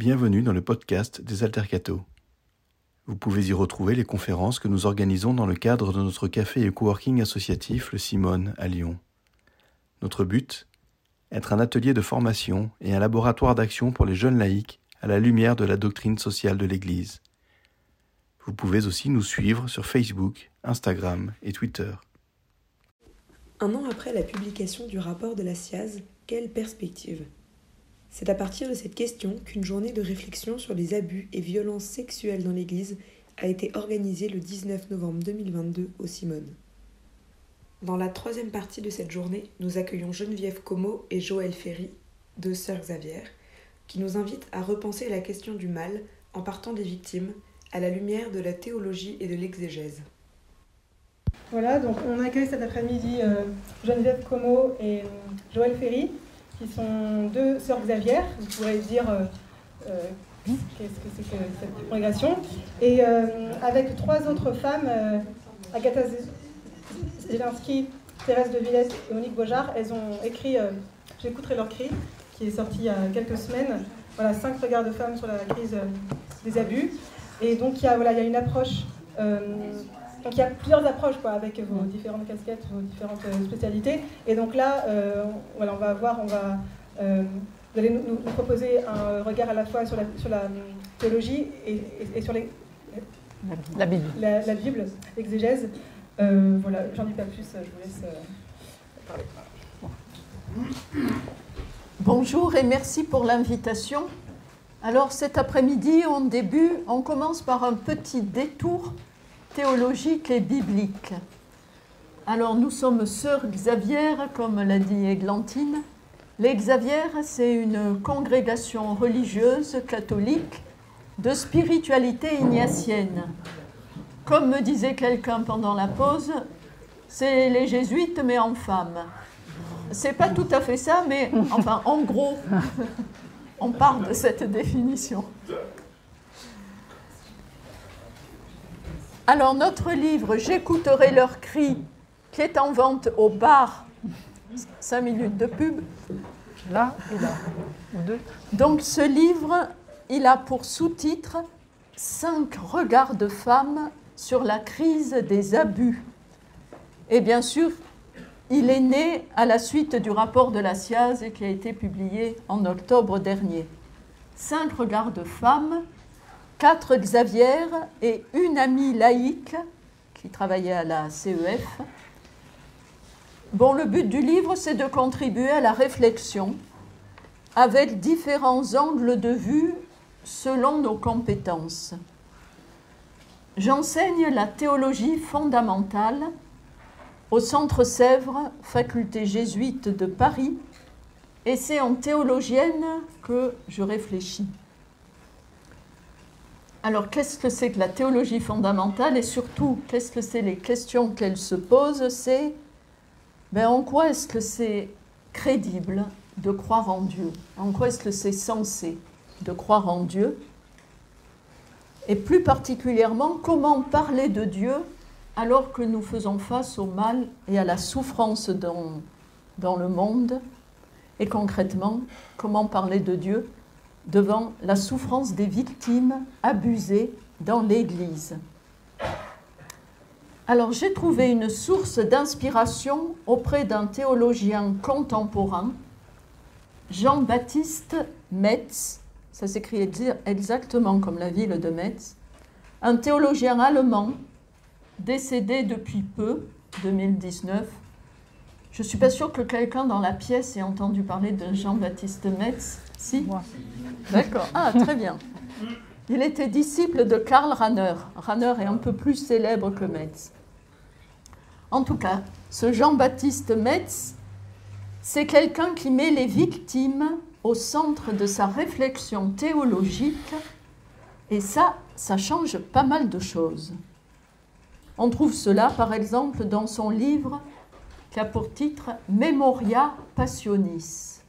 Bienvenue dans le podcast des Altercato. Vous pouvez y retrouver les conférences que nous organisons dans le cadre de notre café et coworking associatif Le Simone à Lyon. Notre but Être un atelier de formation et un laboratoire d'action pour les jeunes laïcs à la lumière de la doctrine sociale de l'Église. Vous pouvez aussi nous suivre sur Facebook, Instagram et Twitter. Un an après la publication du rapport de la SIAZ, quelle perspective? C'est à partir de cette question qu'une journée de réflexion sur les abus et violences sexuelles dans l'Église a été organisée le 19 novembre 2022 au Simone. Dans la troisième partie de cette journée, nous accueillons Geneviève Como et Joël Ferry, deux sœurs Xavier, qui nous invitent à repenser la question du mal en partant des victimes à la lumière de la théologie et de l'exégèse. Voilà, donc on accueille cet après-midi euh, Geneviève Como et euh, Joël Ferry, qui sont deux sœurs Xavier. Vous pourrez dire euh, euh, qu'est-ce que c'est que cette congrégation. Et euh, avec trois autres femmes, Agatha Zelensky, Thérèse de Villette et Monique Bojard, elles ont écrit J'écouterai leur cri, qui est sorti il y a quelques semaines. Voilà, cinq regards de femmes sur la crise des abus. Et donc il voilà, il y a une approche. Donc il y a plusieurs approches quoi, avec vos différentes casquettes, vos différentes euh, spécialités. Et donc là, euh, on- voilà, on va voir, on va, euh, vous allez nous, nous proposer un regard à la fois sur la, sur la théologie et, et- et sur les, La Bible. la, la Bible, l'exégèse. Euh, voilà, j'en dis pas plus, je vous laisse euh, parler. Bonjour et merci pour l'invitation. Alors cet après-midi, on début, on commence par un petit détour théologique et biblique. Alors nous sommes sœurs Xavier, comme l'a dit Églantine. Les Xavier, c'est une congrégation religieuse catholique de spiritualité ignatienne. Comme me disait quelqu'un pendant la pause, c'est les jésuites mais en femme. C'est pas tout à fait ça, mais enfin, en gros, on part de cette définition. Alors, notre livre J'écouterai leurs cris, qui est en vente au bar, 5 minutes de pub. Là et là. Ou deux. Donc, ce livre, il a pour sous-titre Cinq regards de femmes sur la crise des abus. Et bien sûr, il est né à la suite du rapport de la SIAZ qui a été publié en octobre dernier. Cinq regards de femmes, quatre Xavier et une amie laïque qui travaillait à la CEF. Bon, le but du livre, c'est de contribuer à la réflexion avec différents angles de vue selon nos compétences. J'enseigne la théologie fondamentale au Centre Sèvres, faculté jésuite de Paris, et c'est en théologienne que je réfléchis. Alors, qu'est-ce que c'est que la théologie fondamentale et surtout, qu'est-ce que c'est les questions qu'elle se pose? C'est ben, en quoi est-ce que c'est crédible de croire en Dieu? En quoi est-ce que c'est censé de croire en Dieu? Et plus particulièrement, comment parler de Dieu alors que nous faisons face au mal et à la souffrance dans le monde? Et concrètement, comment parler de Dieu devant la souffrance des victimes abusées dans l'Église alors j'ai trouvé une source d'inspiration auprès d'un théologien contemporain, Jean-Baptiste Metz, ça s'écrit ex- exactement comme la ville de Metz, un théologien allemand décédé depuis peu, 2019. Je ne suis pas sûre que quelqu'un dans la pièce ait entendu parler de Jean-Baptiste Metz. Si Moi. D'accord. Ah, très bien. Il était disciple de Karl Rahner. Rahner est un peu plus célèbre que Metz. En tout cas, ce Jean-Baptiste Metz, c'est quelqu'un qui met les victimes au centre de sa réflexion théologique, et ça, ça change pas mal de choses. On trouve cela, par exemple, dans son livre qui a pour titre Memoria Passionis,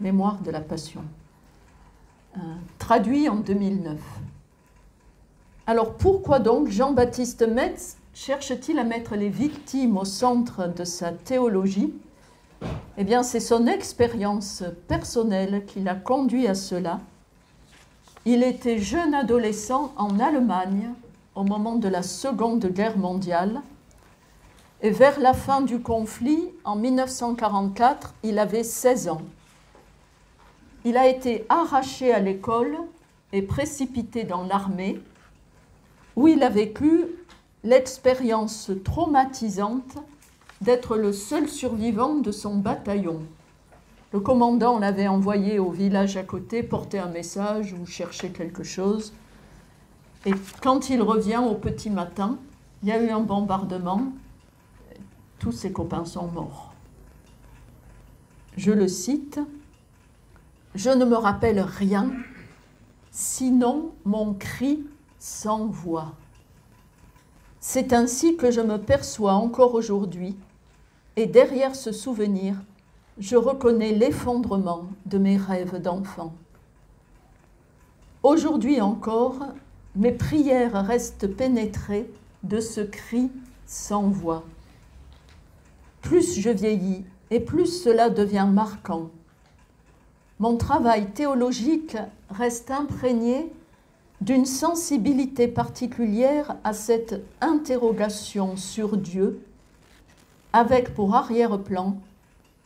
Mémoire de la Passion, euh, traduit en 2009. Alors pourquoi donc Jean-Baptiste Metz cherche-t-il à mettre les victimes au centre de sa théologie? Eh bien, c'est son expérience personnelle qui l'a conduit à cela. il était jeune adolescent en Allemagne au moment de la Seconde Guerre mondiale. Et vers la fin du conflit, en 1944, il avait 16 ans. Il a été arraché à l'école et précipité dans l'armée, où il a vécu l'expérience traumatisante d'être le seul survivant de son bataillon. Le commandant l'avait envoyé au village à côté porter un message ou chercher quelque chose. Et quand il revient au petit matin, il y a eu un bombardement. Tous ses copains sont morts. Je le cite. Je ne me rappelle rien, sinon mon cri sans voix. C'est ainsi que je me perçois encore aujourd'hui, et derrière ce souvenir, je reconnais l'effondrement de mes rêves d'enfant. Aujourd'hui encore, mes prières restent pénétrées de ce cri sans voix. Plus je vieillis et plus cela devient marquant. Mon travail théologique reste imprégné d'une sensibilité particulière à cette interrogation sur Dieu, avec pour arrière-plan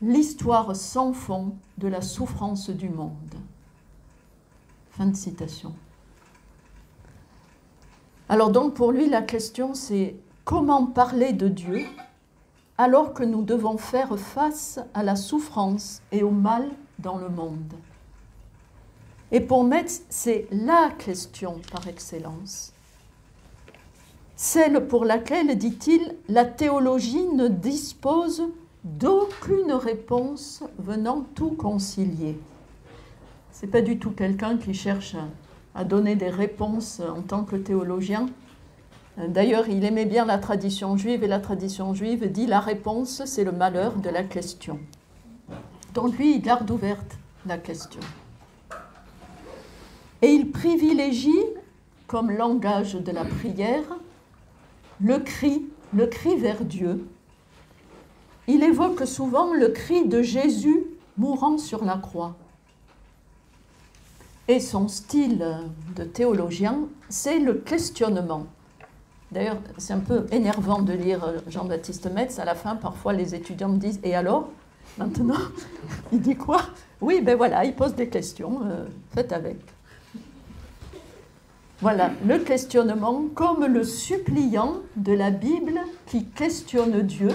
l'histoire sans fond de la souffrance du monde. Fin de citation. Alors donc pour lui, la question c'est comment parler de Dieu alors que nous devons faire face à la souffrance et au mal dans le monde Et pour Metz, c'est la question par excellence. Celle pour laquelle, dit-il, la théologie ne dispose d'aucune réponse venant tout concilier. C'est pas du tout quelqu'un qui cherche à donner des réponses en tant que théologien. D'ailleurs, il aimait bien la tradition juive et la tradition juive dit la réponse, c'est le malheur de la question. Donc lui, il garde ouverte la question. Et il privilégie, comme langage de la prière, le cri, le cri vers Dieu, il évoque souvent le cri de Jésus mourant sur la croix. Et son style de théologien, c'est le questionnement. D'ailleurs, c'est un peu énervant de lire Jean-Baptiste Metz. À la fin, parfois, les étudiants me disent Et alors? Maintenant Il dit quoi? Oui, ben voilà, il pose des questions. Euh, faites avec. Voilà, le questionnement comme le suppliant de la Bible qui questionne Dieu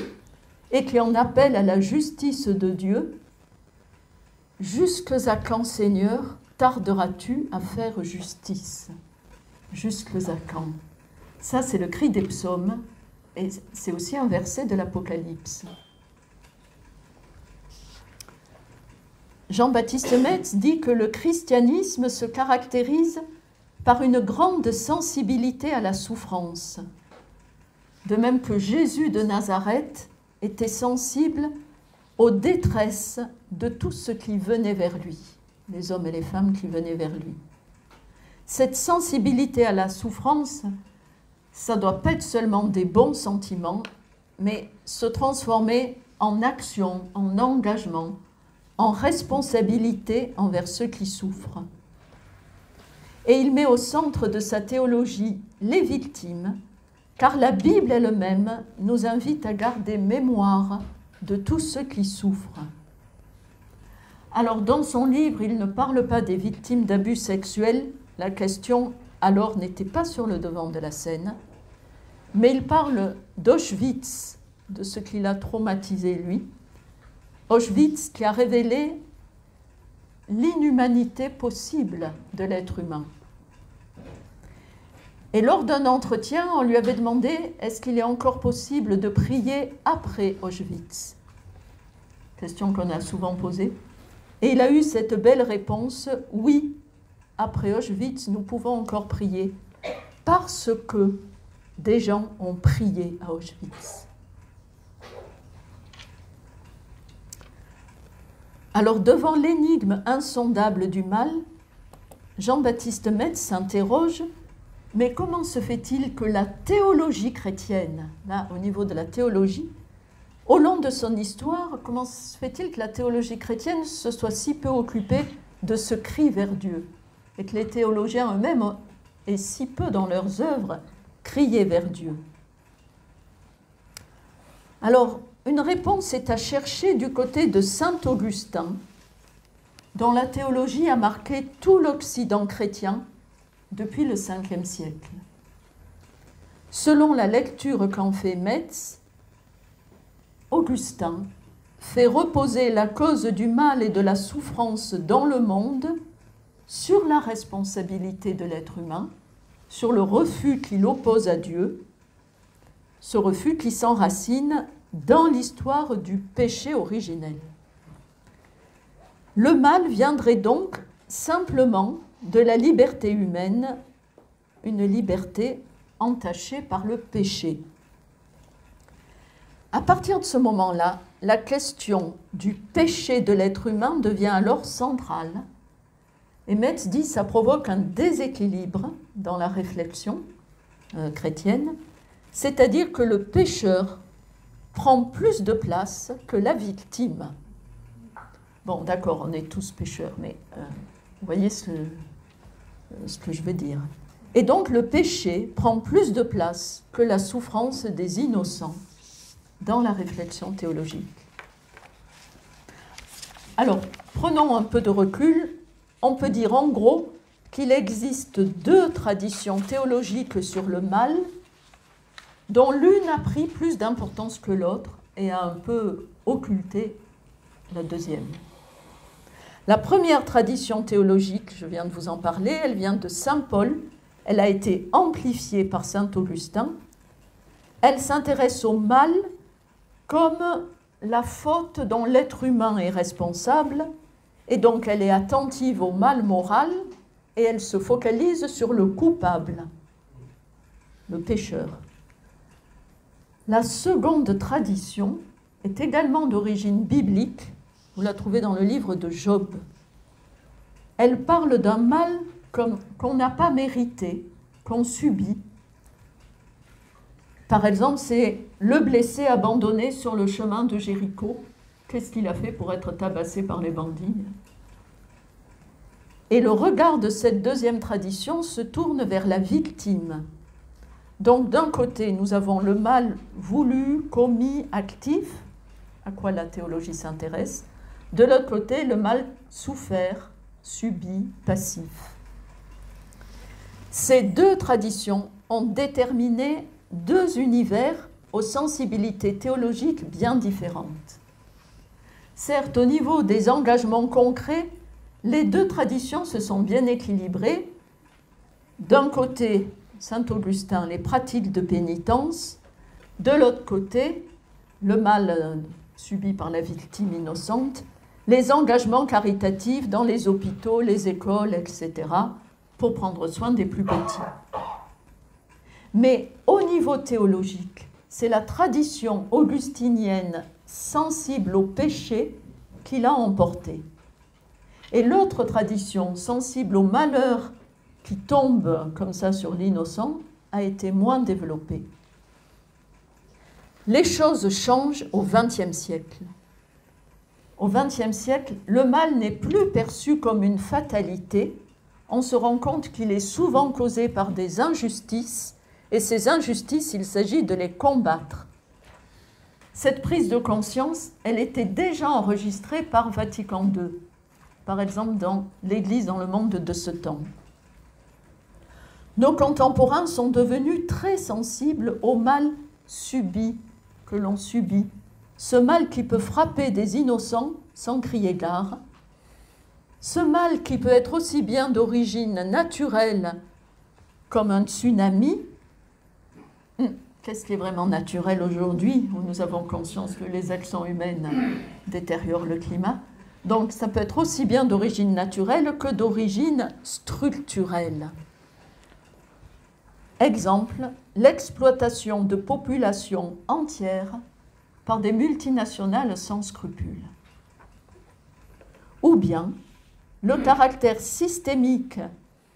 et qui en appelle à la justice de Dieu. Jusque à quand, Seigneur, tarderas-tu à faire justice? Jusque à quand? Ça, c'est le cri des psaumes et c'est aussi un verset de l'Apocalypse. Jean-Baptiste Metz dit que le christianisme se caractérise par une grande sensibilité à la souffrance, de même que Jésus de Nazareth était sensible aux détresses de tous ceux qui venaient vers lui, les hommes et les femmes qui venaient vers lui. Cette sensibilité à la souffrance, ça doit pas être seulement des bons sentiments, mais se transformer en action, en engagement, en responsabilité envers ceux qui souffrent. Et il met au centre de sa théologie les victimes, car la Bible elle-même nous invite à garder mémoire de tous ceux qui souffrent. Alors dans son livre, il ne parle pas des victimes d'abus sexuels, la question alors n'était pas sur le devant de la scène, mais il parle d'Auschwitz, de ce qui l'a traumatisé lui. Auschwitz qui a révélé l'inhumanité possible de l'être humain. Et lors d'un entretien, on lui avait demandé est-ce qu'il est encore possible de prier après Auschwitz? Question qu'on a souvent posée. Et il a eu cette belle réponse oui, après Auschwitz, nous pouvons encore prier parce que des gens ont prié à Auschwitz. Alors, devant l'énigme insondable du mal, Jean-Baptiste Metz s'interroge mais comment se fait-il que la théologie chrétienne, là au niveau de la théologie, au long de son histoire, comment se fait-il que la théologie chrétienne se soit si peu occupée de ce cri vers Dieu et que les théologiens eux-mêmes, et si peu dans leurs œuvres, criaient vers Dieu? Alors, une réponse est à chercher du côté de Saint Augustin, dont la théologie a marqué tout l'Occident chrétien depuis le 5e siècle. Selon la lecture qu'en fait Metz, Augustin fait reposer la cause du mal et de la souffrance dans le monde sur la responsabilité de l'être humain, sur le refus qu'il oppose à Dieu, ce refus qui s'enracine dans l'histoire du péché originel. Le mal viendrait donc simplement de la liberté humaine, une liberté entachée par le péché. À partir de ce moment-là, la question du péché de l'être humain devient alors centrale. Et Metz dit que ça provoque un déséquilibre dans la réflexion euh, chrétienne, c'est-à-dire que le pécheur prend plus de place que la victime. Bon, d'accord, on est tous pécheurs, mais euh, vous voyez euh, ce que je veux dire. Et donc le péché prend plus de place que la souffrance des innocents dans la réflexion théologique. Alors, prenons un peu de recul. On peut dire en gros qu'il existe deux traditions théologiques sur le mal, dont l'une a pris plus d'importance que l'autre et a un peu occulté la deuxième. La première tradition théologique, je viens de vous en parler, elle vient de Saint Paul. Elle a été amplifiée par Saint Augustin. Elle s'intéresse au mal comme la faute dont l'être humain est responsable, et donc elle est attentive au mal moral et elle se focalise sur le coupable, le pécheur. La seconde tradition est également d'origine biblique vous la trouvez dans le livre de Job. Elle parle d'un mal qu'on n'a pas mérité, qu'on subit. Par exemple, c'est le blessé abandonné sur le chemin de Jéricho. Qu'est-ce qu'il a fait pour être tabassé par les bandits? Et le regard de cette deuxième tradition se tourne vers la victime. Donc d'un côté, nous avons le mal voulu, commis, actif, à quoi la théologie s'intéresse, de l'autre côté, le mal souffert, subi, passif. Ces deux traditions ont déterminé deux univers aux sensibilités théologiques bien différentes. Certes, au niveau des engagements concrets, les deux traditions se sont bien équilibrées. D'un côté, Saint Augustin, les pratiques de pénitence, de l'autre côté, le mal subi par la victime innocente, les engagements caritatifs dans les hôpitaux, les écoles, etc., pour prendre soin des plus petits. Mais au niveau théologique, c'est la tradition augustinienne sensible au péché qui l'a emporté. Et l'autre tradition sensible au malheur qui tombe comme ça sur l'innocent a été moins développée. Les choses changent au XXe siècle au XXe siècle, le mal n'est plus perçu comme une fatalité. On se rend compte qu'il est souvent causé par des injustices, et ces injustices, il s'agit de les combattre. Cette prise de conscience, elle était déjà enregistrée par Vatican II, par exemple dans l'Église dans le monde de ce temps. Nos contemporains sont devenus très sensibles au mal subi, que l'on subit. Ce mal qui peut frapper des innocents sans crier gare, ce mal qui peut être aussi bien d'origine naturelle comme un tsunami, hum, qu'est-ce qui est vraiment naturel aujourd'hui où nous avons conscience que les actions humaines détériorent le climat? Donc ça peut être aussi bien d'origine naturelle que d'origine structurelle. Exemple, l'exploitation de populations entières par des multinationales sans scrupules. Ou bien le caractère systémique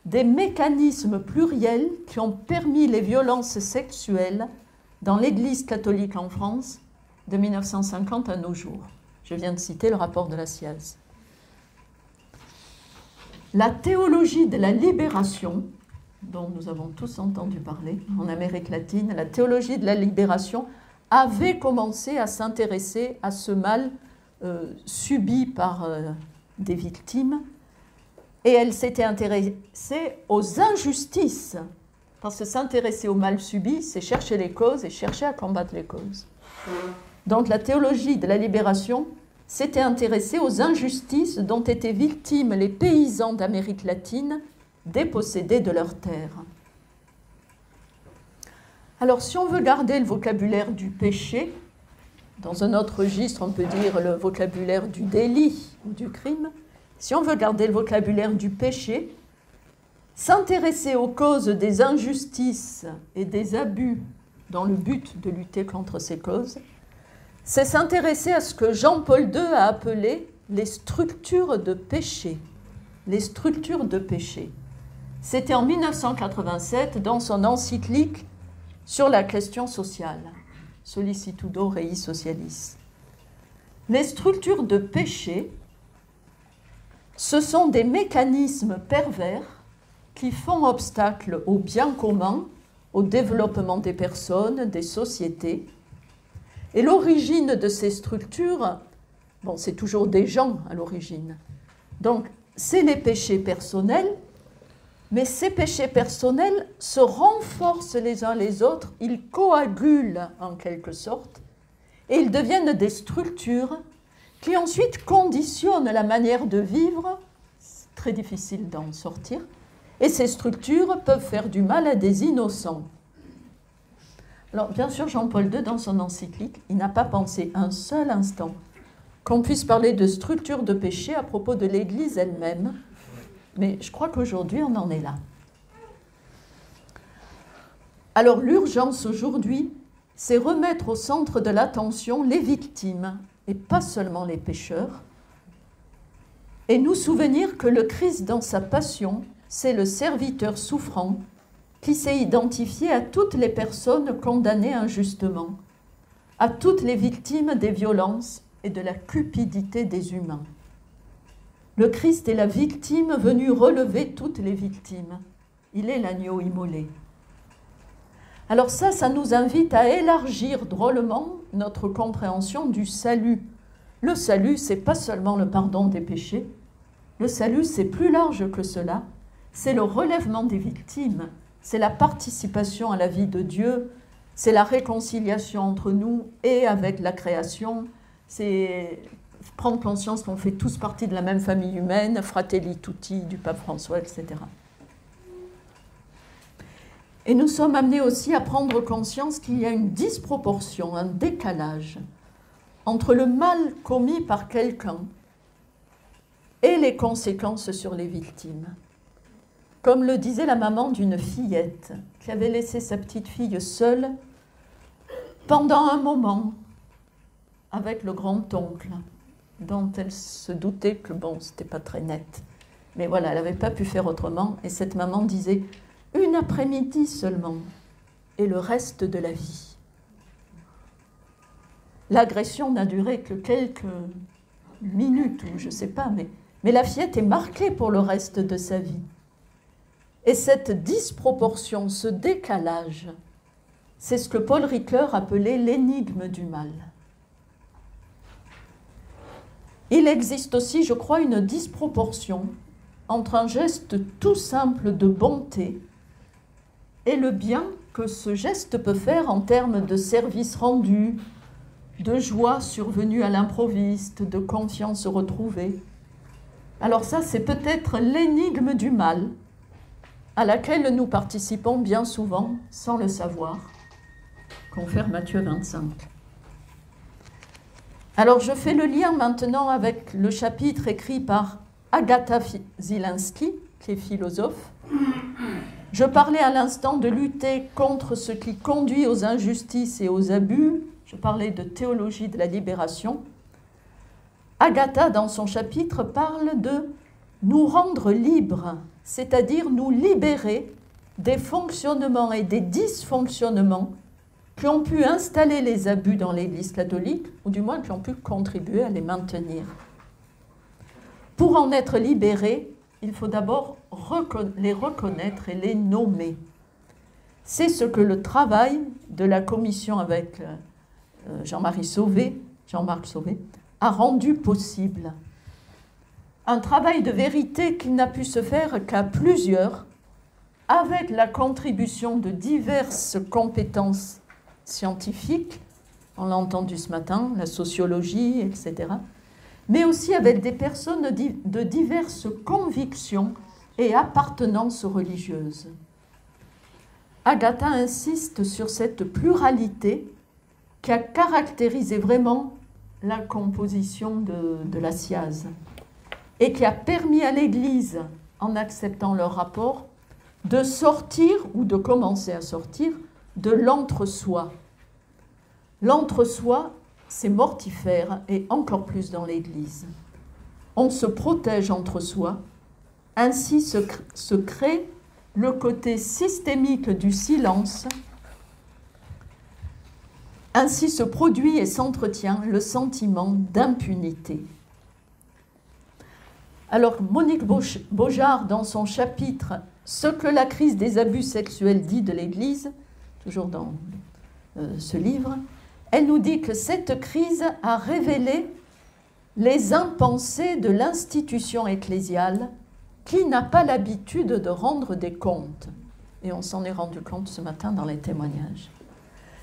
des mécanismes pluriels qui ont permis les violences sexuelles dans l'Église catholique en France de 1950 à nos jours. Je viens de citer le rapport de la SIAZ. la théologie de la libération, dont nous avons tous entendu parler en Amérique latine, la théologie de la libération avait commencé à s'intéresser à ce mal euh, subi par euh, des victimes et elle s'était intéressée aux injustices. Parce que s'intéresser au mal subi, c'est chercher les causes et chercher à combattre les causes. Donc la théologie de la libération s'était intéressée aux injustices dont étaient victimes les paysans d'Amérique latine dépossédés de leurs terres. Alors si on veut garder le vocabulaire du péché, dans un autre registre on peut dire le vocabulaire du délit ou du crime, si on veut garder le vocabulaire du péché, s'intéresser aux causes des injustices et des abus dans le but de lutter contre ces causes, c'est s'intéresser à ce que Jean-Paul II a appelé les structures de péché. Les structures de péché. C'était en 1987 dans son encyclique sur la question sociale, Solicitudo Rei Socialis. Les structures de péché, ce sont des mécanismes pervers qui font obstacle au bien commun, au développement des personnes, des sociétés. Et l'origine de ces structures, bon, c'est toujours des gens à l'origine. Donc, c'est les péchés personnels, mais ces péchés personnels se renforcent les uns les autres, ils coagulent en quelque sorte, et ils deviennent des structures qui ensuite conditionne la manière de vivre. C'est très difficile d'en sortir. Et ces structures peuvent faire du mal à des innocents. Alors, bien sûr, Jean-Paul II, dans son encyclique, il n'a pas pensé un seul instant qu'on puisse parler de structure de péché à propos de l'Église elle-même. Mais je crois qu'aujourd'hui, on en est là. Alors, l'urgence aujourd'hui, c'est remettre au centre de l'attention les victimes et pas seulement les pécheurs, et nous souvenir que le Christ dans sa passion, c'est le serviteur souffrant qui s'est identifié à toutes les personnes condamnées injustement, à toutes les victimes des violences et de la cupidité des humains. Le Christ est la victime venue relever toutes les victimes. Il est l'agneau immolé. Alors ça, ça nous invite à élargir drôlement notre compréhension du salut. Le salut, c'est pas seulement le pardon des péchés. Le salut, c'est plus large que cela. C'est le relèvement des victimes. C'est la participation à la vie de Dieu. C'est la réconciliation entre nous et avec la création. C'est prendre conscience qu'on fait tous partie de la même famille humaine, Fratelli Tutti du pape François, etc. Et nous sommes amenés aussi à prendre conscience qu'il y a une disproportion, un décalage entre le mal commis par quelqu'un et les conséquences sur les victimes. Comme le disait la maman d'une fillette qui avait laissé sa petite fille seule pendant un moment avec le grand-oncle, dont elle se doutait que bon, c'était pas très net. Mais voilà, elle n'avait pas pu faire autrement. Et cette maman disait une après-midi seulement, et le reste de la vie. L'agression n'a duré que quelques minutes, ou je ne sais pas, mais, mais la fillette est marquée pour le reste de sa vie. Et cette disproportion, ce décalage, c'est ce que Paul Ricoeur appelait l'énigme du mal. Il existe aussi, je crois, une disproportion entre un geste tout simple de bonté et le bien que ce geste peut faire en termes de service rendu, de joie survenue à l'improviste, de confiance retrouvée. Alors ça, c'est peut-être l'énigme du mal à laquelle nous participons bien souvent sans le savoir. Confère Matthieu 25. Alors je fais le lien maintenant avec le chapitre écrit par Agatha Zielinski, qui est philosophe, je parlais à l'instant de lutter contre ce qui conduit aux injustices et aux abus. Je parlais de théologie de la libération. Agatha, dans son chapitre, parle de nous rendre libres, c'est-à-dire nous libérer des fonctionnements et des dysfonctionnements qui ont pu installer les abus dans l'Église catholique, ou du moins qui ont pu contribuer à les maintenir. Pour en être libérés, il faut d'abord les reconnaître et les nommer. C'est ce que le travail de la commission avec euh, Jean-Marie Sauvé, Jean-Marc Sauvé, a rendu possible. Un travail de vérité qui n'a pu se faire qu'à plusieurs, avec la contribution de diverses compétences scientifiques, on l'a entendu ce matin, la sociologie, etc., mais aussi avec des personnes de diverses convictions et appartenances religieuses. Agatha insiste sur cette pluralité qui a caractérisé vraiment la composition de, la SIAZ et qui a permis à l'Église, en acceptant leur rapport, de sortir ou de commencer à sortir de l'entre-soi. L'entre-soi, c'est mortifère et encore plus dans l'Église. On se protège entre soi, ainsi se, crée le côté systémique du silence, ainsi se produit et s'entretient le sentiment d'impunité. Alors Monique Beaujard, dans son chapitre Ce que la crise des abus sexuels dit de l'Église, toujours dans euh, ce livre, elle nous dit que cette crise a révélé les impensés de l'institution ecclésiale qui n'a pas l'habitude de rendre des comptes. Et on s'en est rendu compte ce matin dans les témoignages.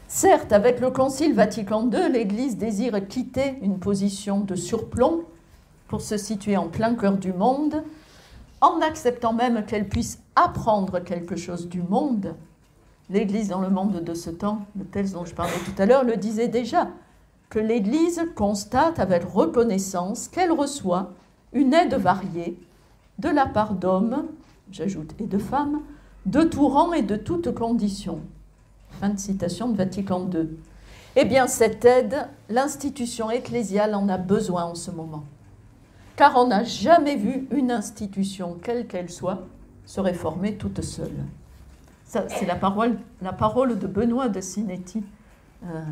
Certes, avec le Concile Vatican II, l'Église désire quitter une position de surplomb pour se situer en plein cœur du monde, en acceptant même qu'elle puisse apprendre quelque chose du monde. L'Église dans le monde de ce temps, le texte dont je parlais tout à l'heure, le disait déjà, que l'Église constate avec reconnaissance qu'elle reçoit une aide variée de la part d'hommes, j'ajoute, et de femmes, de tout rang et de toutes conditions. Fin de citation de Vatican II. Eh bien, cette aide, l'institution ecclésiale en a besoin en ce moment car on n'a jamais vu une institution, quelle qu'elle soit, se réformer toute seule. C'est la parole, de Benoît de Sinetti, euh,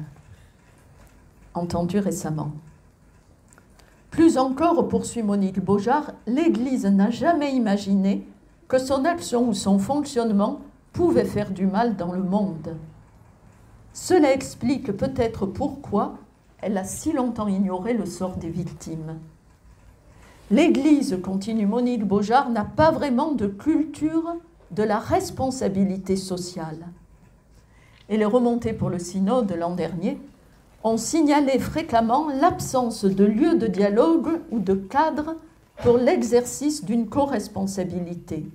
entendue récemment. Plus encore, poursuit Monique Beaujard, l'Église n'a jamais imaginé que son action ou son fonctionnement pouvait faire du mal dans le monde. Cela explique peut-être pourquoi elle a si longtemps ignoré le sort des victimes. L'Église, continue Monique Beaujard, n'a pas vraiment de culture de la responsabilité sociale. Et les remontées pour le synode l'an dernier ont signalé fréquemment l'absence de lieu de dialogue ou de cadre pour l'exercice d'une co-responsabilité.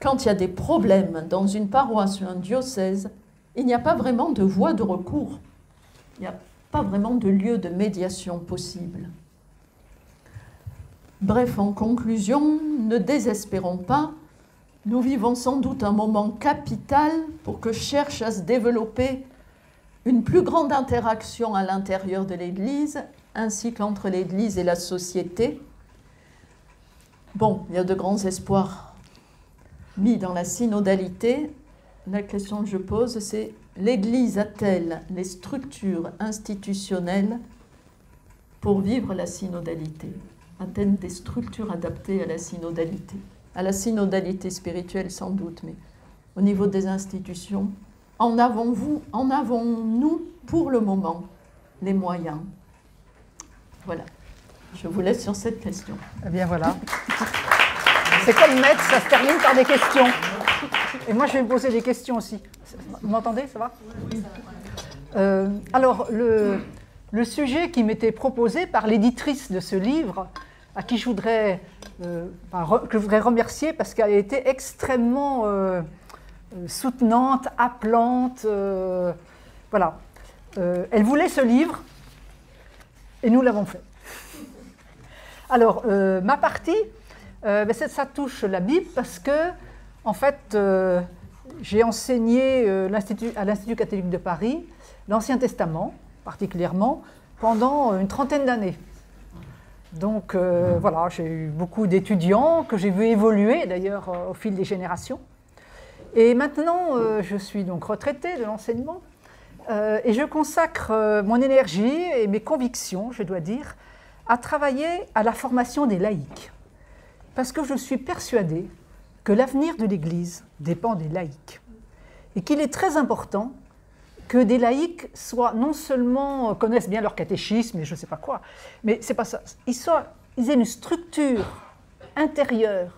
Quand il y a des problèmes dans une paroisse ou un diocèse, il n'y a pas vraiment de voie de recours. Il n'y a pas vraiment de lieu de médiation possible. Bref, en conclusion, ne désespérons pas. Nous vivons sans doute un moment capital pour que cherche à se développer une plus grande interaction à l'intérieur de l'Église, ainsi qu'entre l'Église et la société. Bon, il y a de grands espoirs mis dans la synodalité. La question que je pose, c'est l'Église a-t-elle les structures institutionnelles pour vivre la synodalité? Athènes des structures adaptées à la synodalité? À la synodalité spirituelle sans doute, mais au niveau des institutions, en avons-vous, en avons-nous pour le moment les moyens Voilà. Je vous laisse sur cette question. Eh bien voilà. C'est comme maître, ça se termine par des questions. Et moi, je vais me poser des questions aussi. Vous m'entendez Ça va? Euh, Alors, le, le sujet qui m'était proposé par l'éditrice de ce livre, à qui je voudrais, que je voudrais remercier parce qu'elle a été extrêmement euh, euh, soutenante, appelante. voilà. elle voulait ce livre et nous l'avons fait. Alors, ma partie, ben, ça, touche la Bible parce que, en fait, j'ai enseigné à l'Institut catholique de Paris l'Ancien Testament, particulièrement, pendant une trentaine d'années. Donc euh, voilà, j'ai eu beaucoup d'étudiants que j'ai vu évoluer d'ailleurs euh, au fil des générations. Et maintenant, euh, je suis donc retraitée de l'enseignement et je consacre mon énergie et mes convictions, je dois dire, à travailler à la formation des laïcs. Parce que je suis persuadée que l'avenir de l'Église dépend des laïcs. Et qu'il est très important que des laïcs soient non seulement connaissent bien leur catéchisme et je ne sais pas quoi, mais c'est pas ça. Ils, aient une structure intérieure,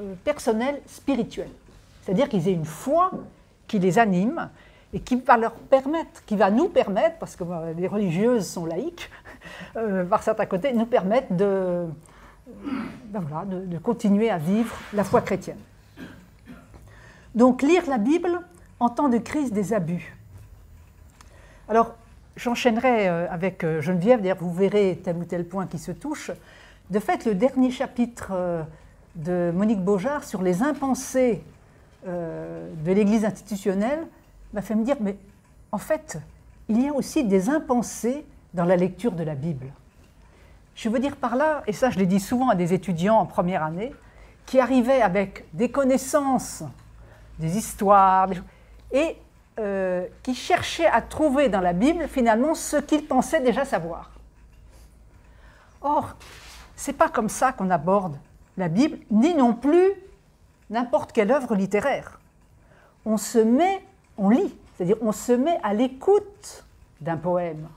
euh, personnelle, spirituelle. C'est-à-dire qu'ils aient une foi qui les anime et qui va leur permettre, qui va nous permettre, parce que euh, les religieuses sont laïques, euh, par certains côtés, nous permettre de, ben voilà, de continuer à vivre la foi chrétienne. Donc lire la Bible en temps de crise des abus. Alors, j'enchaînerai euh, avec euh, Geneviève, d'ailleurs vous verrez tel ou tel point qui se touche. De fait, le dernier chapitre euh, de Monique Beaujard sur les impensés de l'Église institutionnelle m'a fait me dire, mais en fait, il y a aussi des impensés dans la lecture de la Bible. Je veux dire par là, et ça je l'ai dit souvent à des étudiants en première année, qui arrivaient avec des connaissances, des histoires, des... et euh, qui cherchaient à trouver dans la Bible finalement ce qu'ils pensaient déjà savoir. Or, c'est pas comme ça qu'on aborde la Bible, ni non plus n'importe quelle œuvre littéraire. On se met, on lit, c'est-à-dire on se met à l'écoute d'un poème,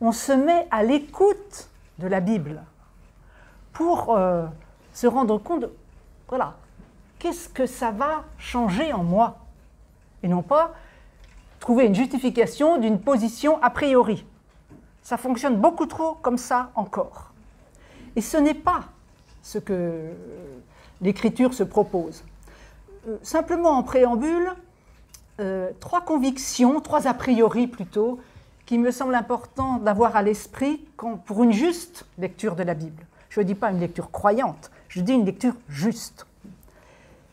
on se met à l'écoute de la Bible pour euh, se rendre compte, voilà, qu'est-ce que ça va changer en moi? Et non pas trouver une justification d'une position a priori. Ça fonctionne beaucoup trop comme ça encore. Et ce n'est pas ce que l'Écriture se propose. Euh, simplement en préambule, euh, trois convictions, trois a priori plutôt, qui me semble important d'avoir à l'esprit pour une juste lecture de la Bible. Je ne dis pas une lecture croyante, je dis une lecture juste.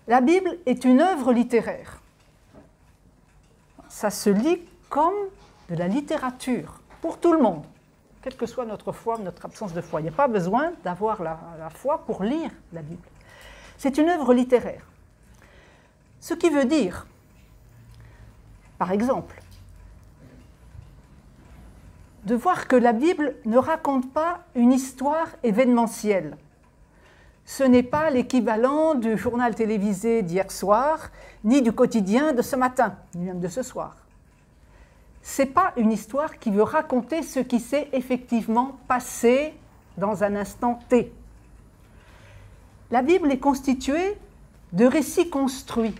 La Bible est une œuvre littéraire. Ça se lit comme de la littérature, pour tout le monde, quelle que soit notre foi, notre absence de foi. Il n'y a pas besoin d'avoir la, la foi pour lire la Bible. C'est une œuvre littéraire. Ce qui veut dire, par exemple, de voir que la Bible ne raconte pas une histoire événementielle. Ce n'est pas l'équivalent du journal télévisé d'hier soir, ni du quotidien de ce matin, ni même de ce soir. Ce n'est pas une histoire qui veut raconter ce qui s'est effectivement passé dans un instant T. La Bible est constituée de récits construits,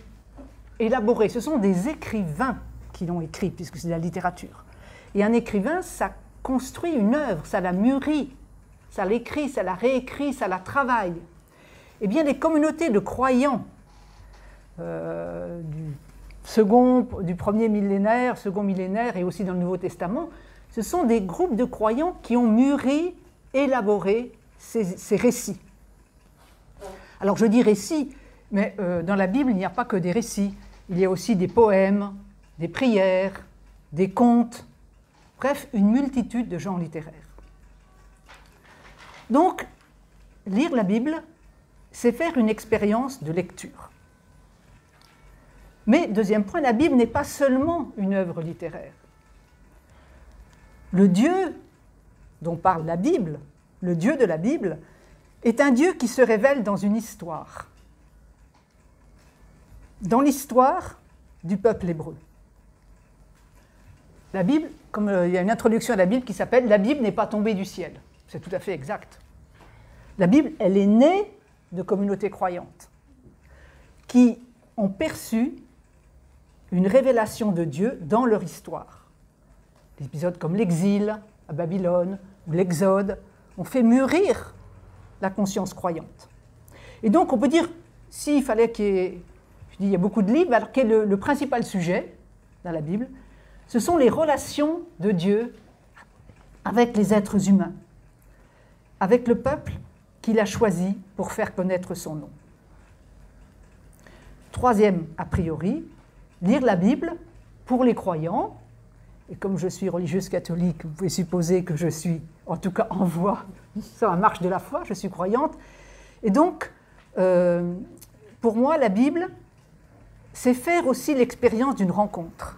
élaborés. Ce sont des écrivains qui l'ont écrit, puisque c'est de la littérature. Et un écrivain, ça construit une œuvre, ça la mûrit, ça l'écrit, ça la réécrit, ça la travaille. Eh bien, les communautés de croyants euh, du second, du premier millénaire, second millénaire et aussi dans le Nouveau Testament, ce sont des groupes de croyants qui ont mûri, élaboré ces, récits. Alors je dis récits, mais euh, dans la Bible, il n'y a pas que des récits. Il y a aussi des poèmes, des prières, des contes, bref, une multitude de genres littéraires. Donc, lire la Bible, c'est faire une expérience de lecture. Mais, deuxième point, la Bible n'est pas seulement une œuvre littéraire. Le Dieu dont parle la Bible, le Dieu de la Bible, est un Dieu qui se révèle dans une histoire. Dans l'histoire du peuple hébreu. La Bible, comme euh, il y a une introduction à la Bible qui s'appelle La Bible n'est pas tombée du ciel. C'est tout à fait exact. La Bible, elle est née de communautés croyantes qui ont perçu une révélation de Dieu dans leur histoire. Des épisodes comme l'exil à Babylone ou l'exode ont fait mûrir la conscience croyante. Et donc on peut dire, s'il fallait qu'il y ait, il y a beaucoup de livres, alors quel est le principal sujet dans la Bible Ce sont les relations de Dieu avec les êtres humains, avec le peuple qu'il a choisi pour faire connaître son nom. Troisième a priori, lire la Bible pour les croyants. Et comme je suis religieuse catholique, vous pouvez supposer que je suis, en tout cas en voie, sur la marche de la foi, je suis croyante. Et donc, euh, pour moi, la Bible, c'est faire aussi l'expérience d'une rencontre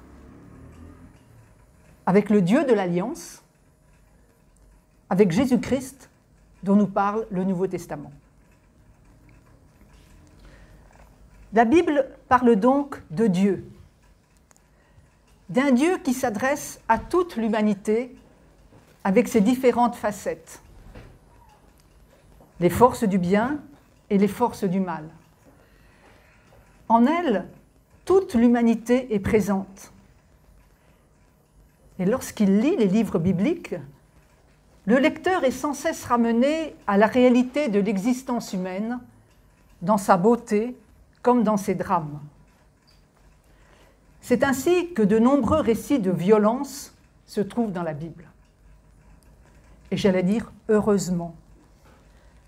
avec le Dieu de l'Alliance, avec Jésus-Christ, dont nous parle le Nouveau Testament. La Bible parle donc de Dieu, d'un Dieu qui s'adresse à toute l'humanité avec ses différentes facettes, les forces du bien et les forces du mal. En elle, toute l'humanité est présente. Et lorsqu'il lit les livres bibliques, le lecteur est sans cesse ramené à la réalité de l'existence humaine, dans sa beauté comme dans ses drames. C'est ainsi que de nombreux récits de violence se trouvent dans la Bible. Et j'allais dire heureusement.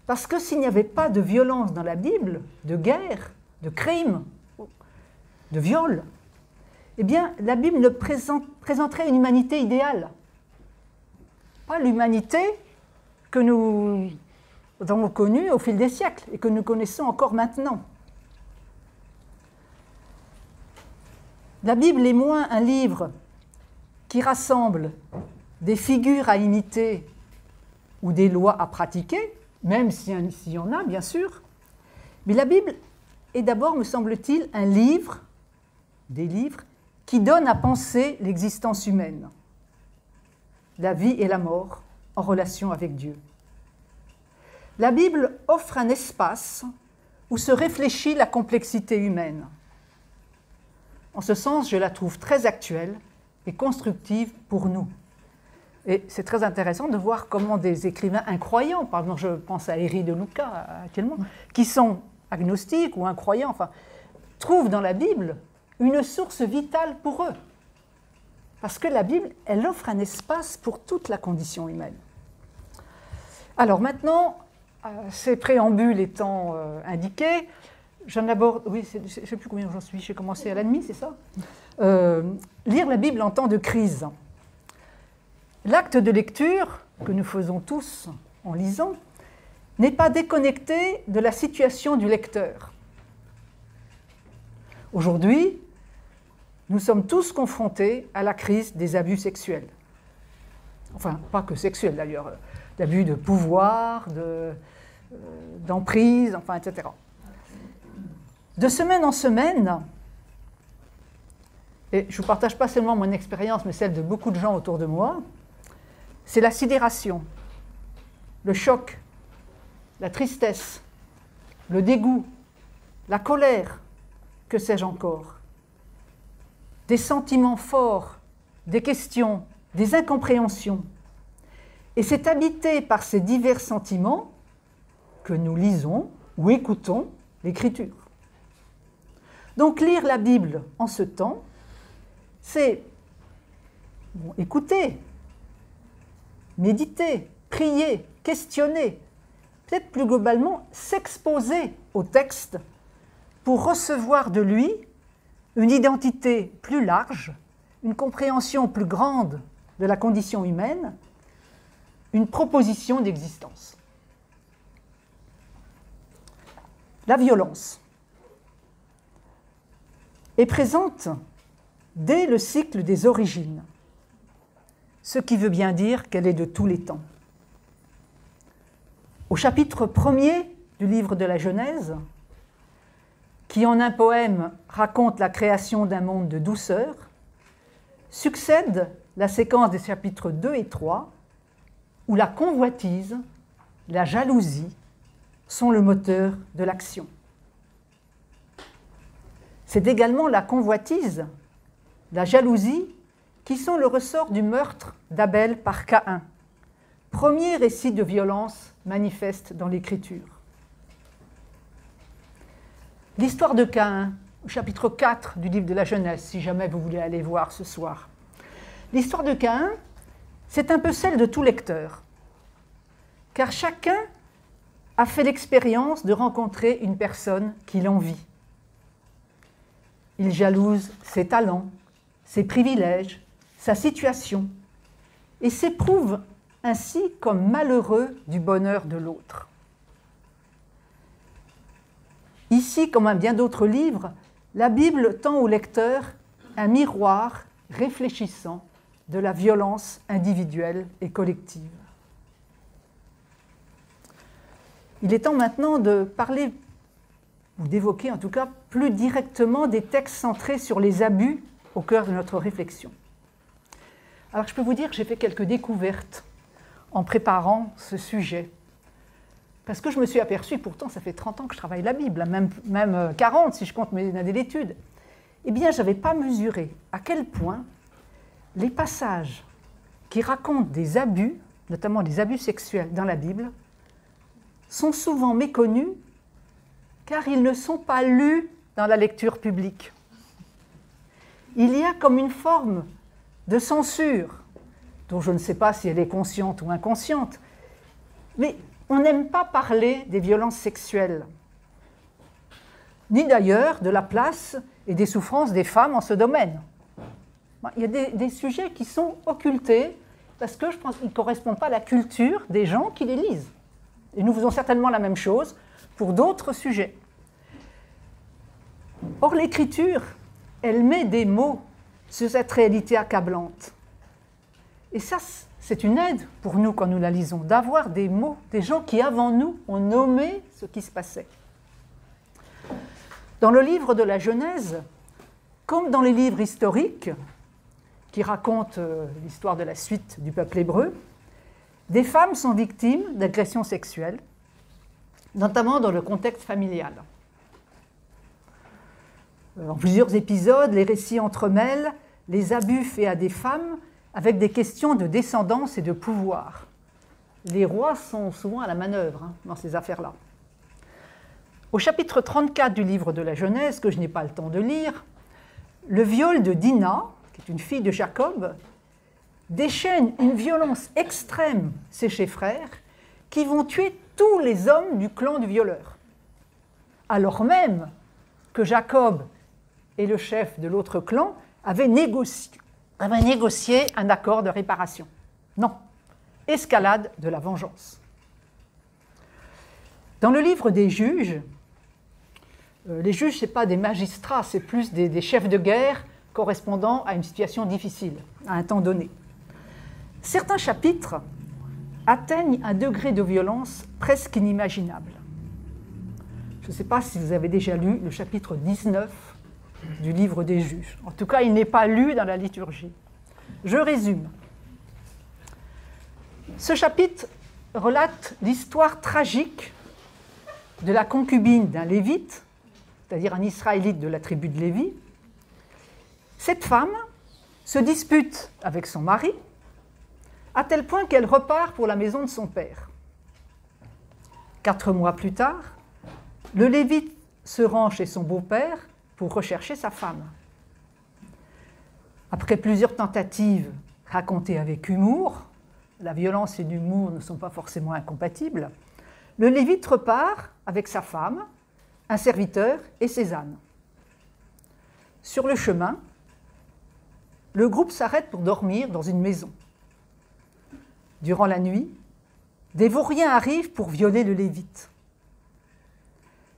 Parce que s'il n'y avait pas de violence dans la Bible, de guerre, de crime, de viol, eh bien, la Bible ne présenterait une humanité idéale. Pas l'humanité que nous avons connue au fil des siècles et que nous connaissons encore maintenant. La Bible est moins un livre qui rassemble des figures à imiter ou des lois à pratiquer, même s'il y en a, bien sûr. Mais la Bible est d'abord, me semble-t-il, un livre, des livres, qui donnent à penser l'existence humaine, la vie et la mort en relation avec Dieu. La Bible offre un espace où se réfléchit la complexité humaine en ce sens, je la trouve très actuelle et constructive pour nous. Et c'est très intéressant de voir comment des écrivains incroyants, par exemple, je pense à Eri de Luca actuellement, qui sont agnostiques ou incroyants, enfin, trouvent dans la Bible une source vitale pour eux. Parce que la Bible, elle offre un espace pour toute la condition humaine. Alors maintenant, euh, ces préambules étant euh, indiqués, J'en aborde, oui, je ne sais plus combien j'en suis, j'ai commencé à la demi, c'est ça? Euh, Lire la Bible en temps de crise. L'acte de lecture que nous faisons tous en lisant n'est pas déconnecté de la situation du lecteur. Aujourd'hui, nous sommes tous confrontés à la crise des abus sexuels. Enfin, pas que sexuels d'ailleurs, d'abus de pouvoir, euh, d'emprise, enfin, etc. De semaine en semaine, et je ne vous partage pas seulement mon expérience, mais celle de beaucoup de gens autour de moi, c'est la sidération, le choc, la tristesse, le dégoût, la colère, que sais-je encore. Des sentiments forts, des questions, des incompréhensions. Et c'est habité par ces divers sentiments que nous lisons ou écoutons l'écriture. Donc lire la Bible en ce temps, c'est écouter, méditer, prier, questionner, peut-être plus globalement s'exposer au texte pour recevoir de lui une identité plus large, une compréhension plus grande de la condition humaine, une proposition d'existence. La violence est présente dès le cycle des origines, ce qui veut bien dire qu'elle est de tous les temps. Au chapitre premier du livre de la Genèse, qui en un poème raconte la création d'un monde de douceur, succède la séquence des chapitres 2 et 3, où la convoitise, la jalousie sont le moteur de l'action. C'est également la convoitise, la jalousie, qui sont le ressort du meurtre d'Abel par Caïn, premier récit de violence manifeste dans l'Écriture. L'histoire de Caïn, chapitre 4 du livre de la Genèse, si jamais vous voulez aller voir ce soir. L'histoire de Caïn, c'est un peu celle de tout lecteur, car chacun a fait l'expérience de rencontrer une personne qu'il envie il jalouse ses talents, ses privilèges, sa situation, et s'éprouve ainsi comme malheureux du bonheur de l'autre. Ici, comme à bien d'autres livres, la Bible tend au lecteur un miroir réfléchissant de la violence individuelle et collective. Il est temps maintenant de parler ou d'évoquer en tout cas plus directement des textes centrés sur les abus au cœur de notre réflexion. Alors je peux vous dire que j'ai fait quelques découvertes en préparant ce sujet. Parce que je me suis aperçu, pourtant ça fait 30 ans que je travaille la Bible, hein, même, même 40 euh, si je compte mes années d'études, eh bien je n'avais pas mesuré à quel point les passages qui racontent des abus, notamment des abus sexuels dans la Bible, sont souvent méconnus car ils ne sont pas lus dans la lecture publique. Il y a comme une forme de censure, dont je ne sais pas si elle est consciente ou inconsciente, mais on n'aime pas parler des violences sexuelles, ni d'ailleurs de la place et des souffrances des femmes en ce domaine. Il y a des, sujets qui sont occultés parce que je pense qu'ils ne correspondent pas à la culture des gens qui les lisent. Et nous faisons certainement la même chose pour d'autres sujets. Or, l'écriture, elle met des mots sur cette réalité accablante. Et ça, c'est une aide pour nous quand nous la lisons, d'avoir des mots, des gens qui avant nous ont nommé ce qui se passait. Dans le livre de la Genèse, comme dans les livres historiques qui racontent euh, l'histoire de la suite du peuple hébreu, des femmes sont victimes d'agressions sexuelles, notamment dans le contexte familial. Euh, en plusieurs épisodes, les récits entremêlent les abus faits à des femmes avec des questions de descendance et de pouvoir. Les rois sont souvent à la manœuvre hein, dans ces affaires-là. Au chapitre 34 du livre de la Genèse, que je n'ai pas le temps de lire, le viol de Dinah, qui est une fille de Jacob, déchaîne une violence extrême chez ses frères qui vont tuer tous les hommes du clan du violeur. Alors même que Jacob et le chef de l'autre clan avaient négocié, négocié un accord de réparation. Non, escalade de la vengeance. Dans le livre des juges, euh, les juges, ce n'est pas des magistrats, c'est plus des, chefs de guerre correspondant à une situation difficile, à un temps donné. Certains chapitres atteignent un degré de violence presque inimaginable. Je ne sais pas si vous avez déjà lu le chapitre 19 du livre des juges. En tout cas, il n'est pas lu dans la liturgie. Je résume. Ce chapitre relate l'histoire tragique de la concubine d'un lévite, c'est-à-dire un israélite de la tribu de Lévi. Cette femme se dispute avec son mari à tel point qu'elle repart pour la maison de son père. Quatre mois plus tard, le lévite se rend chez son beau-père pour rechercher sa femme. Après plusieurs tentatives racontées avec humour, la violence et l'humour ne sont pas forcément incompatibles, le Lévite repart avec sa femme, un serviteur et ses ânes. Sur le chemin, le groupe s'arrête pour dormir dans une maison. Durant la nuit, des vauriens arrivent pour violer le Lévite.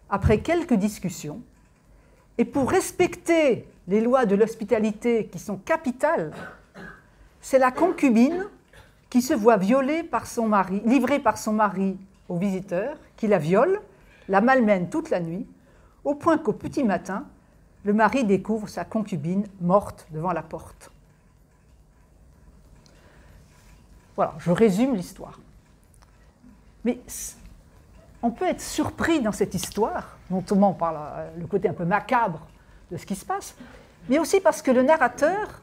Après quelques discussions, et pour respecter les lois de l'hospitalité qui sont capitales, c'est la concubine qui se voit violée par son mari, livrée par son mari au visiteur, qui la viole, la malmène toute la nuit, au point qu'au petit matin, le mari découvre sa concubine morte devant la porte. Voilà, je résume l'histoire. Mais on peut être surpris dans cette histoire, non seulement par le côté un peu macabre de ce qui se passe, mais aussi parce que le narrateur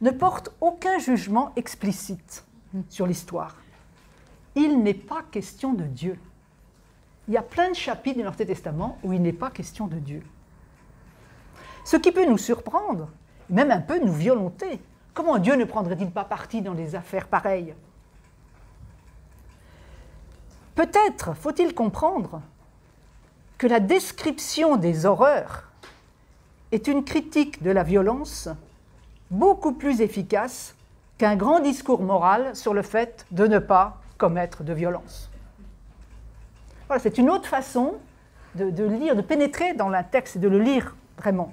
ne porte aucun jugement explicite sur l'histoire. Il n'est pas question de Dieu. Il y a plein de chapitres de l'Ancien Testament où il n'est pas question de Dieu. Ce qui peut nous surprendre, même un peu nous violenter. Comment Dieu ne prendrait-il pas parti dans des affaires pareilles? Peut-être faut-il comprendre que la description des horreurs est une critique de la violence beaucoup plus efficace qu'un grand discours moral sur le fait de ne pas commettre de violence. C'est une autre façon de, de, lire, de pénétrer dans un texte et de le lire vraiment.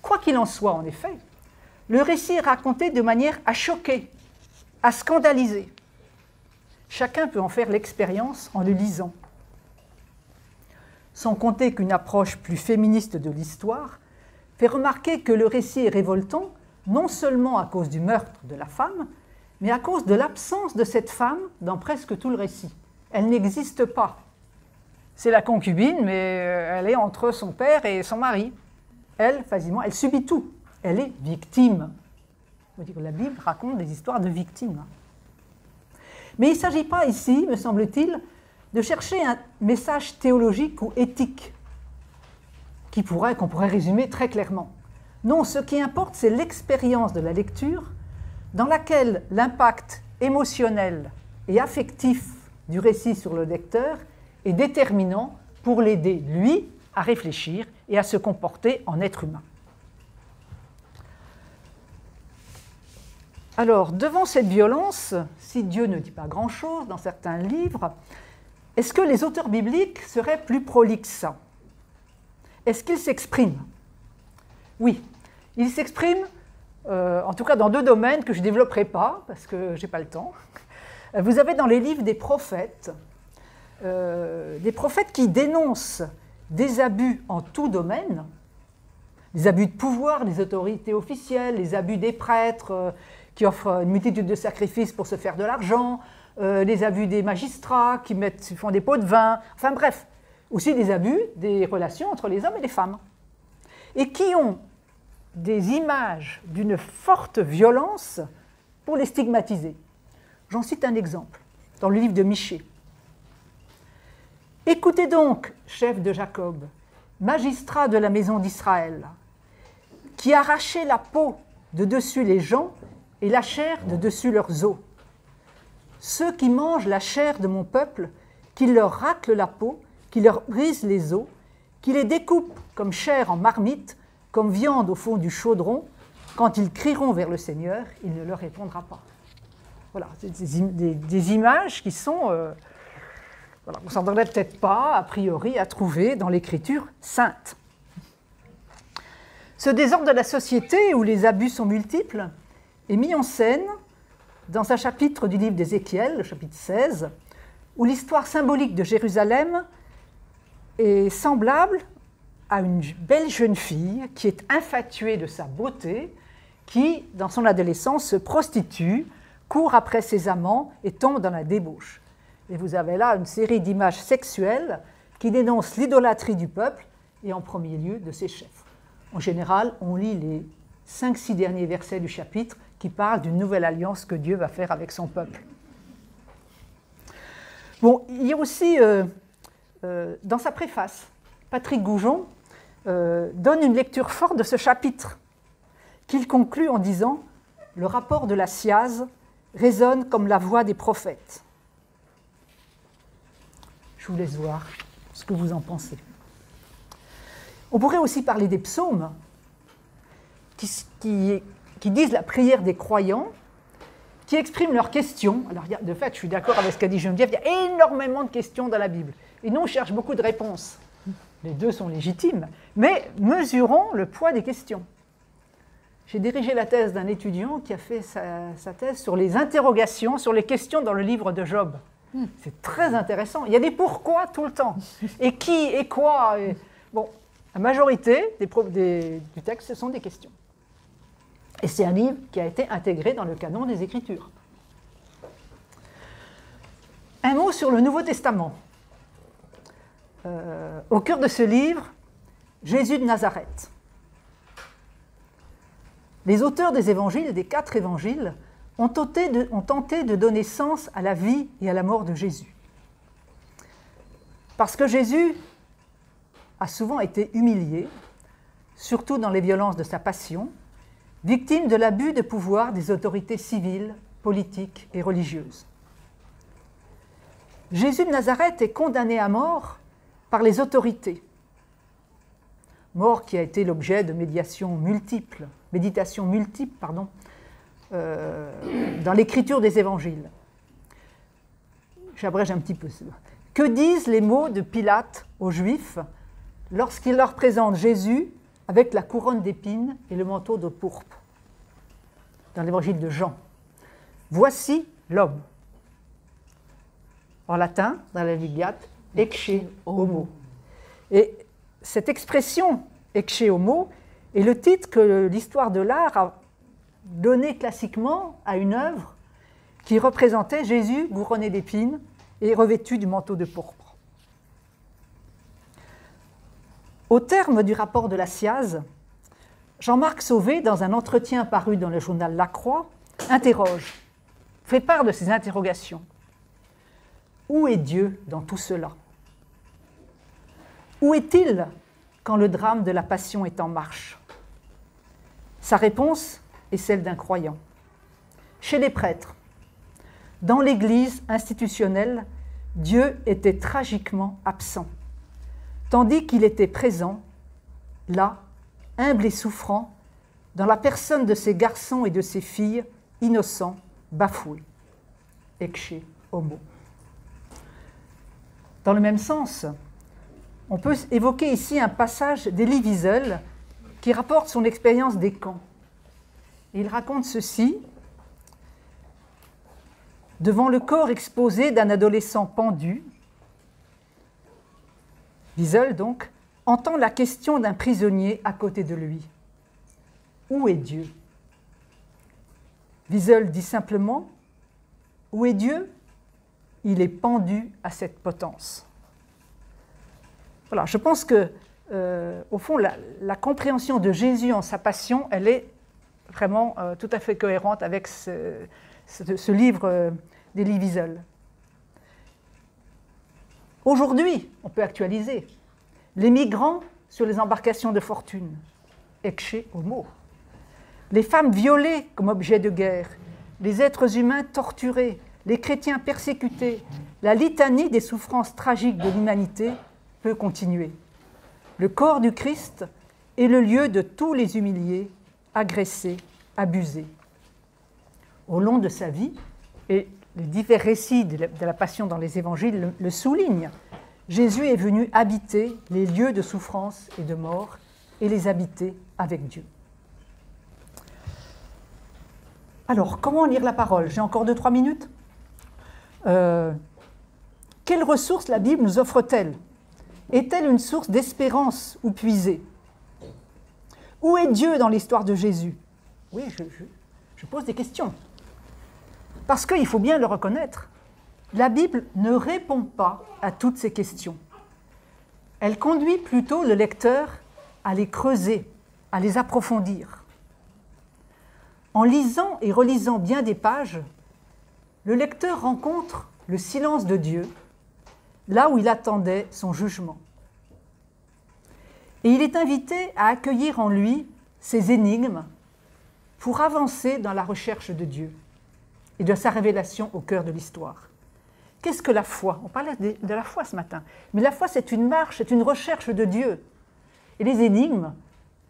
Quoi qu'il en soit, en effet, le récit est raconté de manière à choquer, à scandaliser. Chacun peut en faire l'expérience en le lisant. Sans compter qu'une approche plus féministe de l'histoire, fait remarquer que le récit est révoltant non seulement à cause du meurtre de la femme, mais à cause de l'absence de cette femme dans presque tout le récit. Elle n'existe pas. C'est la concubine, mais euh, elle est entre son père et son mari. Elle, facilement, elle subit tout. Elle est victime. La Bible raconte des histoires de victimes. Mais il ne s'agit pas ici, me semble-t-il, de chercher un message théologique ou éthique qui pourrait, qu'on pourrait résumer très clairement. Non, ce qui importe, c'est l'expérience de la lecture dans laquelle l'impact émotionnel et affectif du récit sur le lecteur est déterminant pour l'aider, lui, à réfléchir et à se comporter en être humain. Alors, devant cette violence, si Dieu ne dit pas grand-chose dans certains livres, est-ce que les auteurs bibliques seraient plus prolixes? Est-ce qu'ils s'expriment? Oui, ils s'expriment, euh, en tout cas dans deux domaines que je ne développerai pas, parce que je n'ai pas le temps. Vous avez dans les livres des prophètes, euh, des prophètes qui dénoncent des abus en tout domaine, les abus de pouvoir des autorités officielles, les abus des prêtres euh, qui offrent une multitude de sacrifices pour se faire de l'argent, euh, les abus des magistrats qui mettent, font des pots de vin, enfin bref, aussi des abus des relations entre les hommes et les femmes, et qui ont des images d'une forte violence pour les stigmatiser. J'en cite un exemple dans le livre de Michée. Écoutez donc, chef de Jacob, magistrat de la maison d'Israël, qui arrachait la peau de dessus les gens et la chair de dessus leurs os. Ceux qui mangent la chair de mon peuple, qui leur raclent la peau, qui leur brisent les os, qui les découpent comme chair en marmite, comme viande au fond du chaudron, quand ils crieront vers le Seigneur, il ne leur répondra pas. Voilà, des, des, images qui sont, euh, voilà, on ne s'entendrait peut-être pas, a priori, à trouver dans l'écriture sainte. Ce désordre de la société, où les abus sont multiples, est mis en scène dans un chapitre du livre d'Ézéchiel, le chapitre 16, où l'histoire symbolique de Jérusalem est semblable à une belle jeune fille qui est infatuée de sa beauté, qui, dans son adolescence, se prostitue, court après ses amants et tombe dans la débauche. Et vous avez là une série d'images sexuelles qui dénoncent l'idolâtrie du peuple et en premier lieu de ses chefs. En général, on lit les 5-6 derniers versets du chapitre qui parlent d'une nouvelle alliance que Dieu va faire avec son peuple. Bon, il y a aussi, euh, euh, dans sa préface, Patrick Goujon euh, donne une lecture forte de ce chapitre, qu'il conclut en disant Le rapport de la SIAZ résonne comme la voix des prophètes. Je vous laisse voir ce que vous en pensez. On pourrait aussi parler des psaumes, qui, qui, disent la prière des croyants, qui expriment leurs questions. Alors, de fait, je suis d'accord avec ce qu'a dit Geneviève, il y a énormément de questions dans la Bible. Et nous, on cherche beaucoup de réponses. Les deux sont légitimes, mais mesurons le poids des questions. J'ai dirigé la thèse d'un étudiant qui a fait sa, thèse sur les interrogations, sur les questions dans le livre de Job. Hmm. C'est très intéressant. Il y a des pourquoi tout le temps. Et qui et quoi Bon, la majorité des, du texte, ce sont des questions. Et c'est un livre qui a été intégré dans le canon des Écritures. Un mot sur le Nouveau Testament. Euh, au cœur de ce livre, Jésus de Nazareth. Les auteurs des évangiles, des quatre évangiles, ont tenté, de, ont tenté de donner sens à la vie et à la mort de Jésus. Parce que Jésus a souvent été humilié, surtout dans les violences de sa passion, victime de l'abus de pouvoir des autorités civiles, politiques et religieuses. Jésus de Nazareth est condamné à mort par les autorités, mort qui a été l'objet de méditations multiples euh, dans l'écriture des évangiles. J'abrège un petit peu. Que disent les mots de Pilate aux Juifs lorsqu'il leur présente Jésus avec la couronne d'épines et le manteau de pourpre dans l'évangile de Jean. Voici l'homme. En latin, dans la Vulgate, ecce homo, Et cette expression ecce homo est le titre que l'histoire de l'art a donné classiquement à une œuvre qui représentait Jésus couronné d'épines et revêtu du manteau de pourpre. Au terme du rapport de la SIAZ, Jean-Marc Sauvé, dans un entretien paru dans le journal La Croix, interroge, fait part de ses interrogations. Où est Dieu dans tout cela? Où est-il quand le drame de la passion est en marche? Sa réponse est celle d'un croyant. Chez les prêtres, dans l'Église institutionnelle, Dieu était tragiquement absent, tandis qu'il était présent, là, humble et souffrant, dans la personne de ses garçons et de ses filles, innocents, bafoués. Ecce homo. Dans le même sens, on peut évoquer ici un passage d'Elie Wiesel qui rapporte son expérience des camps. Il raconte ceci devant le corps exposé d'un adolescent pendu. Wiesel, donc, entend la question d'un prisonnier à côté de lui. Où est Dieu? Wiesel dit simplement Où est Dieu? Il est pendu à cette potence. Voilà, je pense que, euh, au fond, la, compréhension de Jésus en sa passion, elle est vraiment euh, tout à fait cohérente avec ce, livre euh, d'Elie Wiesel. Aujourd'hui, on peut actualiser les migrants sur les embarcations de fortune, ecce homo, les femmes violées comme objet de guerre, les êtres humains torturés, les chrétiens persécutés, la litanie des souffrances tragiques de l'humanité peut continuer. Le corps du Christ est le lieu de tous les humiliés, agressés, abusés. Au long de sa vie, et les divers récits de la passion dans les évangiles le, soulignent, Jésus est venu habiter les lieux de souffrance et de mort et les habiter avec Dieu. Alors, comment lire la parole? J'ai encore deux, trois minutes? Euh, quelles ressources la Bible nous offre-t-elle? Est-elle une source d'espérance ou puisée? Où est Dieu dans l'histoire de Jésus? Oui, je pose des questions. Parce qu'il faut bien le reconnaître, la Bible ne répond pas à toutes ces questions. Elle conduit plutôt le lecteur à les creuser, à les approfondir. En lisant et relisant bien des pages, le lecteur rencontre le silence de Dieu, là où il attendait son jugement. Et il est invité à accueillir en lui ces énigmes pour avancer dans la recherche de Dieu et de sa révélation au cœur de l'histoire. Qu'est-ce que la foi? On parlait de, la foi ce matin. Mais la foi, c'est une marche, c'est une recherche de Dieu. Et les énigmes,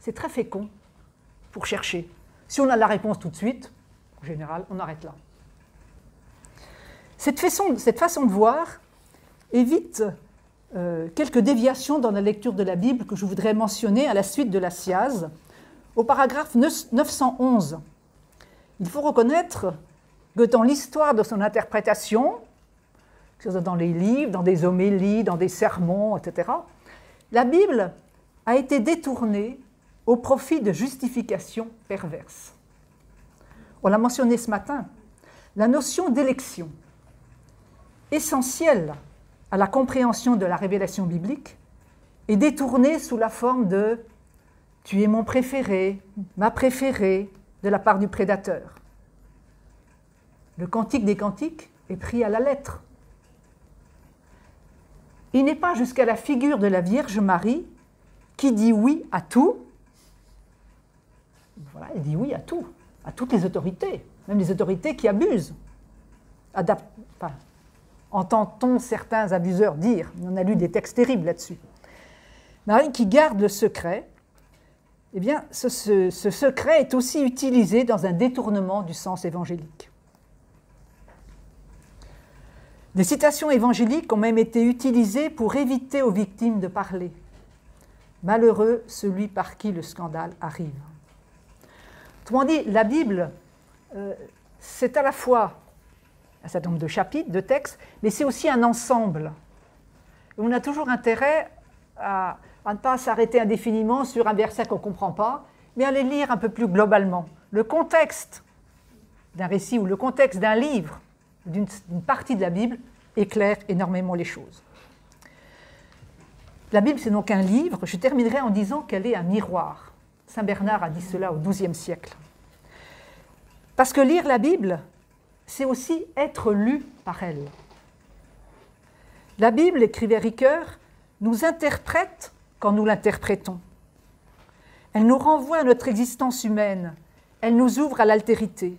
c'est très fécond pour chercher. Si on a la réponse tout de suite, en général, on arrête là. Cette façon, de voir évite euh, quelques déviations dans la lecture de la Bible que je voudrais mentionner à la suite de la SIAZ. Au paragraphe 911, il faut reconnaître que dans l'histoire de son interprétation, dans les livres, dans des homélies, dans des sermons, etc., la Bible a été détournée au profit de justifications perverses. On l'a mentionné ce matin, la notion d'élection, essentielle à la compréhension de la révélation biblique, est détournée sous la forme de Tu es mon préféré, ma préférée, de la part du prédateur. Le cantique des cantiques est pris à la lettre. Il n'est pas jusqu'à la figure de la Vierge Marie qui dit oui à tout. Voilà, elle dit oui à tout, à toutes les autorités, même les autorités qui abusent. Entend-on certains abuseurs dire On a lu des textes terribles là-dessus. Marie qui garde le secret, eh bien, ce, ce secret est aussi utilisé dans un détournement du sens évangélique. Des citations évangéliques ont même été utilisées pour éviter aux victimes de parler. Malheureux celui par qui le scandale arrive. Autrement dit, la Bible, euh, c'est à la fois un certain nombre de chapitres, de textes, mais c'est aussi un ensemble. on a toujours intérêt à, ne pas s'arrêter indéfiniment sur un verset qu'on ne comprend pas, mais à les lire un peu plus globalement. Le contexte d'un récit ou le contexte d'un livre, d'une partie de la Bible, éclaire énormément les choses. La Bible, c'est donc un livre. Je terminerai en disant qu'elle est un miroir. Saint Bernard a dit cela au XIIe siècle. Parce que lire la Bible, c'est aussi être lu par elle. La Bible, écrivait Ricoeur, nous interprète quand nous l'interprétons. Elle nous renvoie à notre existence humaine, elle nous ouvre à l'altérité.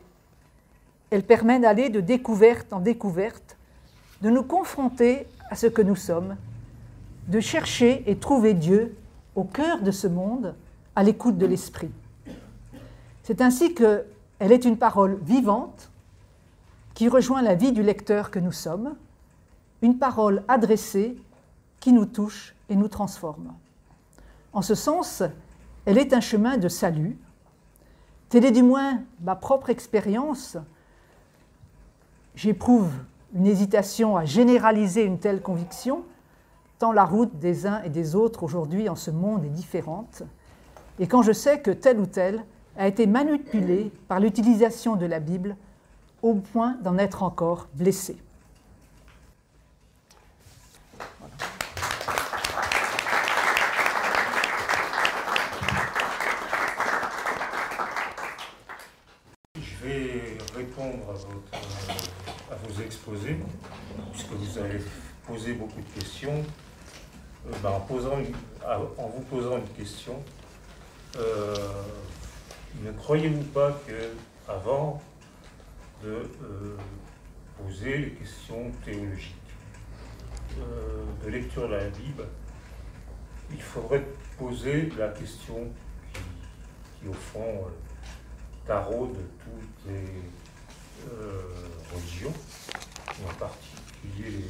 Elle permet d'aller de découverte en découverte, de nous confronter à ce que nous sommes, de chercher et trouver Dieu au cœur de ce monde, à l'écoute de l'Esprit. C'est ainsi qu'elle est une parole vivante qui rejoint la vie du lecteur que nous sommes, une parole adressée qui nous touche et nous transforme. En ce sens, elle est un chemin de salut. Telle est du moins ma propre expérience. J'éprouve une hésitation à généraliser une telle conviction, tant la route des uns et des autres aujourd'hui en ce monde est différente, et quand je sais que tel ou tel a été manipulé par l'utilisation de la Bible au point d'en être encore blessé. Je vais répondre à, vos exposés, puisque vous avez posé beaucoup de questions. Euh, ben, en, vous posant une question, euh, ne croyez-vous pas que avant de euh, poser les questions théologiques, de lecture de la Bible, il faudrait poser la question qui, au fond, taraude toutes les religions, en particulier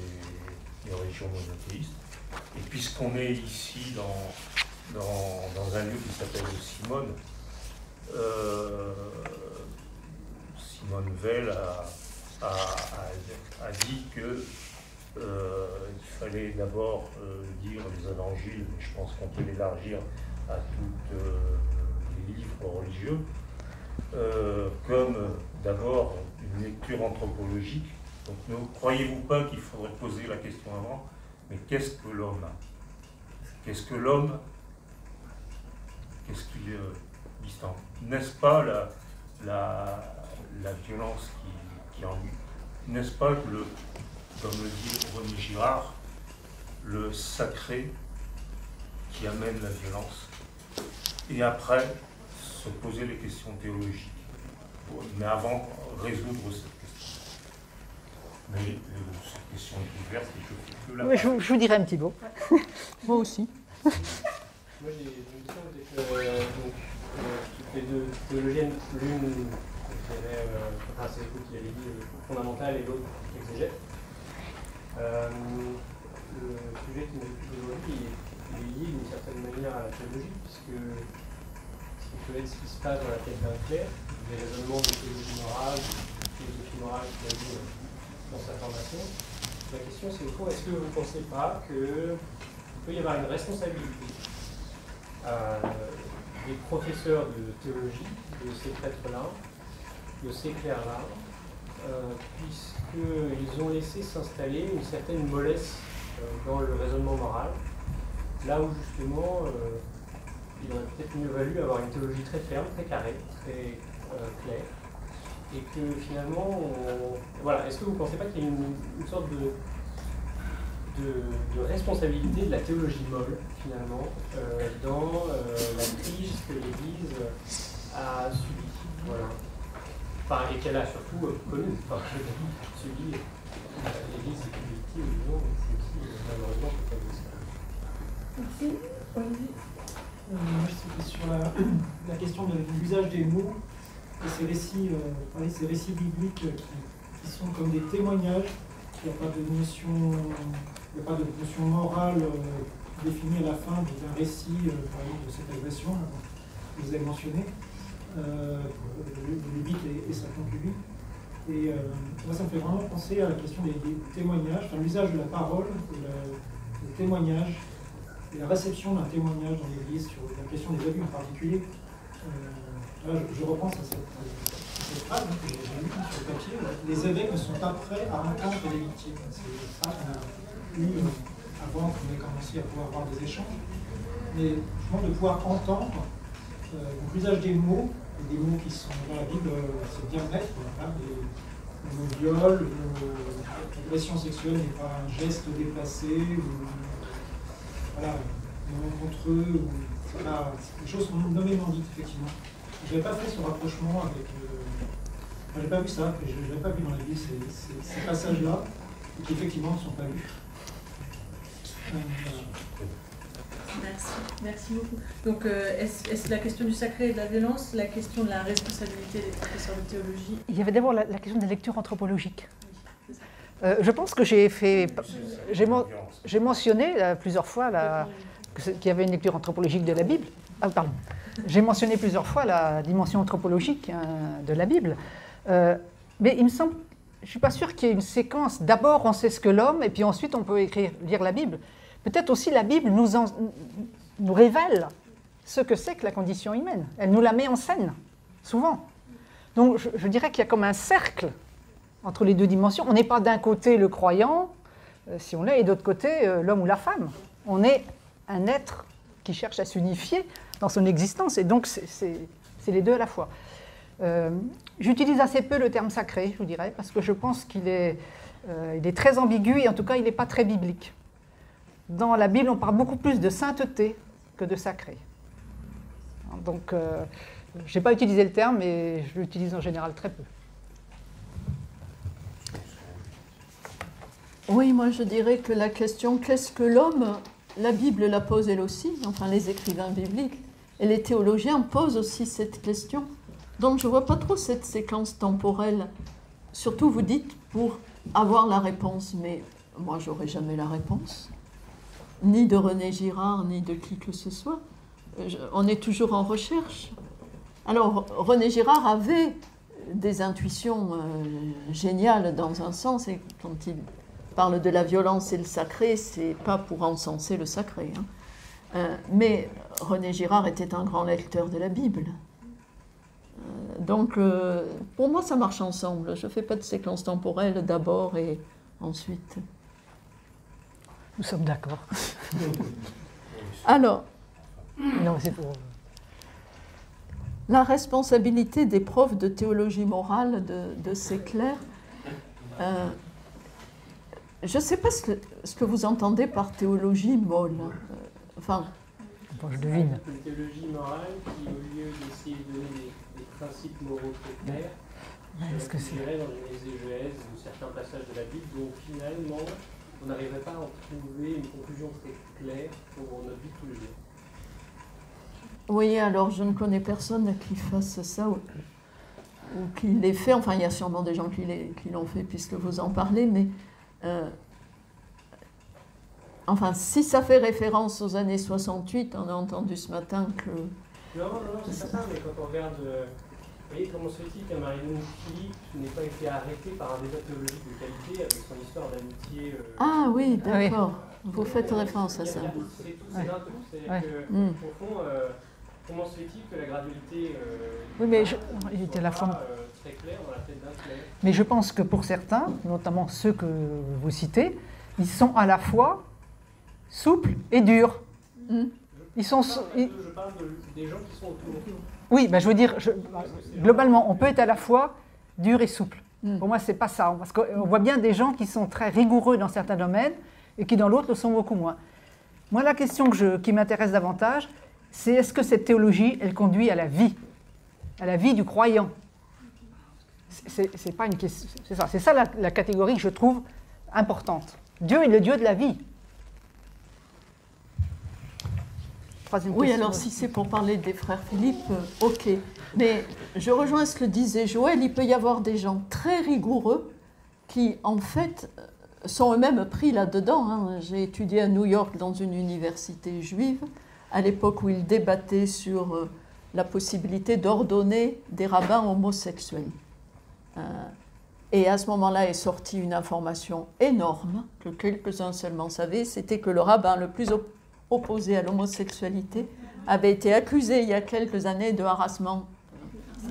les, religions monothéistes. Et puisqu'on est ici dans, un lieu qui s'appelle Simone, euh, Simone Veil a, dit que euh, il fallait d'abord euh, lire les évangiles, mais je pense qu'on peut l'élargir à tous les livres religieux, comme d'abord une lecture anthropologique. Donc ne croyez-vous pas qu'il faudrait poser la question avant mais qu'est-ce que l'homme? Qu'est-ce que l'homme? Qu'est-ce qu'il euh, distant N'est-ce pas la, la, violence qui, qui en lui N'est-ce pas le, comme le dit René Girard, le sacré qui amène la violence? Et après, se poser les questions théologiques. Mais avant, résoudre cette mais euh, cette question est ouverte et je fais que la. je, je, vous dirai un petit mot. Moi aussi. Moi j'ai une question, c'est que euh, donc, euh, toutes les deux théologiennes, l'une, je dirais, euh, enfin c'est vous qui avez dit fondamentale et l'autre exégète. Euh, le sujet qui nous occupe aujourd'hui est lié d'une certaine manière à la théologie, puisque être ce qui se passe dans la tête d'un clerc, des raisonnements de théologie morale, de philosophie morale qui a dit dans sa formation. La question, c'est au fond, est-ce que vous ne pensez pas qu'il peut y avoir une responsabilité euh, des professeurs de théologie, de ces prêtres-là, de ces clercs-là, euh, puisqu'ils ont laissé s'installer une certaine mollesse euh, dans le raisonnement moral, là où justement il aurait peut-être mieux valu avoir une théologie très ferme, très carrée, très claire, et que finalement, voilà, est-ce que vous ne pensez pas qu'il y a une, sorte de, de, responsabilité de la théologie molle, finalement, euh, dans euh, la crise que l'Église a subie? Voilà. enfin, et qu'elle a surtout euh, connue, enfin, subi l'Église est victime, non, c'est aussi malheureusement peut-être ça. Merci. C'était sur la, question de l'usage des mots ces récits, euh, ces récits bibliques qui, sont comme des témoignages. Il n'y a pas de notion, pas de notion morale euh, définie à la fin d'un récit, euh, par exemple, de cette agression que vous avez mentionné, de Lubit et, sa concubine. Et moi, ça me fait vraiment penser à la question des, témoignages, enfin, l'usage de la parole, des témoignages la réception d'un témoignage dans l'Église sur la question des abus en particulier. Euh, je, reprends repense à cette, phrase hein, que j'ai lue sur le papier. Les évêques ne sont pas prêts à entendre les victimes. C'est ça qu'on a eu euh, avant qu'on ait commencé à pouvoir avoir des échanges. Mais justement de pouvoir entendre euh, l'usage des mots, des mots qui sont dans la Bible, c'est bien mettre, le mot viol, l'agression sexuelle n'est pas un geste déplacé, voilà, contre eux, voilà, les choses sont nommément dites, effectivement. Je n'avais pas fait ce rapprochement avec. Euh, je n'ai pas vu ça, je n'avais pas vu dans la vie ces, ces, passages-là, qui effectivement ne sont pas vus. Euh, Merci, merci beaucoup. Donc, euh, est-ce la question du sacré et de la violence, la question de la responsabilité des professeurs de théologie? Il y avait d'abord la, question des lectures anthropologiques. Euh, je pense que j'ai fait, j'ai mentionné euh, plusieurs fois qu'il y avait une lecture anthropologique de la Bible. Ah, pardon. J'ai mentionné plusieurs fois la dimension anthropologique hein, de la Bible. mais il me semble, je ne suis pas sûr qu'il y ait une séquence. D'abord, on sait ce que l'homme, et puis ensuite, on peut écrire, lire la Bible. Peut-être aussi la Bible nous, révèle ce que c'est que la condition humaine. Elle nous la met en scène, souvent. Donc je, dirais qu'il y a comme un cercle entre les deux dimensions. On n'est pas d'un côté le croyant, euh, si on l'est, et d'autre côté euh, l'homme ou la femme. On est un être qui cherche à s'unifier dans son existence, et donc c'est les deux à la fois. Euh, j'utilise assez peu le terme sacré, je vous dirais, parce que je pense qu'il est, très ambigu, et en tout cas il n'est pas très biblique dans la Bible, on parle beaucoup plus de sainteté que de sacré. Donc, euh, je n'ai pas utilisé le terme, mais je l'utilise en général très peu. Oui, moi je dirais que la question qu'est-ce que l'homme La Bible la pose elle aussi, enfin les écrivains bibliques, et les théologiens posent aussi cette question. Donc je ne vois pas trop cette séquence temporelle. Surtout vous dites pour avoir la réponse, mais moi j'aurais jamais la réponse ni de René Girard, ni de qui que ce soit. On est toujours en recherche. Alors, René Girard avait des intuitions euh, géniales dans un sens, et quand il parle de la violence et le sacré, c'est pas pour encenser le sacré. Hein. Euh, mais René Girard était un grand lecteur de la Bible. donc, pour moi, ça marche ensemble. Je ne fais pas de séquence temporelle d'abord et ensuite. Nous sommes d'accord. Alors, non, c'est pour... la responsabilité des profs de théologie morale de, de Séclair, euh, je ne sais pas ce que, ce que, vous entendez par théologie molle. Euh, enfin, je devine. Une théologie morale qui, au lieu d'essayer de donner des, principes moraux très clairs, est-ce que c'est dans les exégèses ou certains passages de la Bible, dont finalement on n'arriverait pas à en trouver une conclusion très claire pour notre vie de tous les jours. Oui, alors je ne connais personne qui fasse ça ou, qui l'ait fait. Enfin, il y a sûrement des gens qui l'ont fait puisque vous en parlez, mais euh, enfin, si ça fait référence aux années 68, on a entendu ce matin que. Non, non, non, c'est pas ça, mais quand on regarde. Euh, vous voyez, comment se fait-il qu'un Marie-Lou Philippe n'ait pas été arrêté par un débat théologique de qualité avec son histoire d'amitié euh, Ah oui, d'accord. Vous faites référence à ça. C'est tout, c'est tout. C'est que, mm. au fond, euh, comment se fait-il que la gradualité euh, oui, mais je, il était à la fois très claire dans la tête d'un clair Mais je pense que pour certains, notamment ceux que vous citez, ils sont à la fois souples et durs. Mm. Ils sont. Je parle, des gens qui sont autour. Oui, ben je veux dire, globalement, on peut être à la fois dur et souple. Hmm. Pour moi, ce n'est pas ça. Parce qu'on voit bien des gens qui sont très rigoureux dans certains domaines et qui dans l'autre le sont beaucoup moins. Moi, la question que je, qui m'intéresse davantage, c'est est-ce que cette théologie, elle conduit à la vie, à la vie du croyant? C'est pas une question. C'est ça, c'est ça la, la catégorie que je trouve importante. Dieu est le Dieu de la vie. oui, alors si c'est pour parler des frères Philippe, euh, ok. Mais je rejoins ce que disait Joël, il peut y avoir des gens très rigoureux qui, en fait, sont eux-mêmes pris là-dedans. Hein. J'ai étudié à New York dans une université juive, à l'époque où ils débattaient sur euh, la possibilité d'ordonner des rabbins homosexuels. Euh, et à ce moment-là est sortie une information énorme que quelques-uns seulement savaient, c'était que le rabbin le plus opposée à l'homosexualité avait été accusée il y a quelques années de harassement.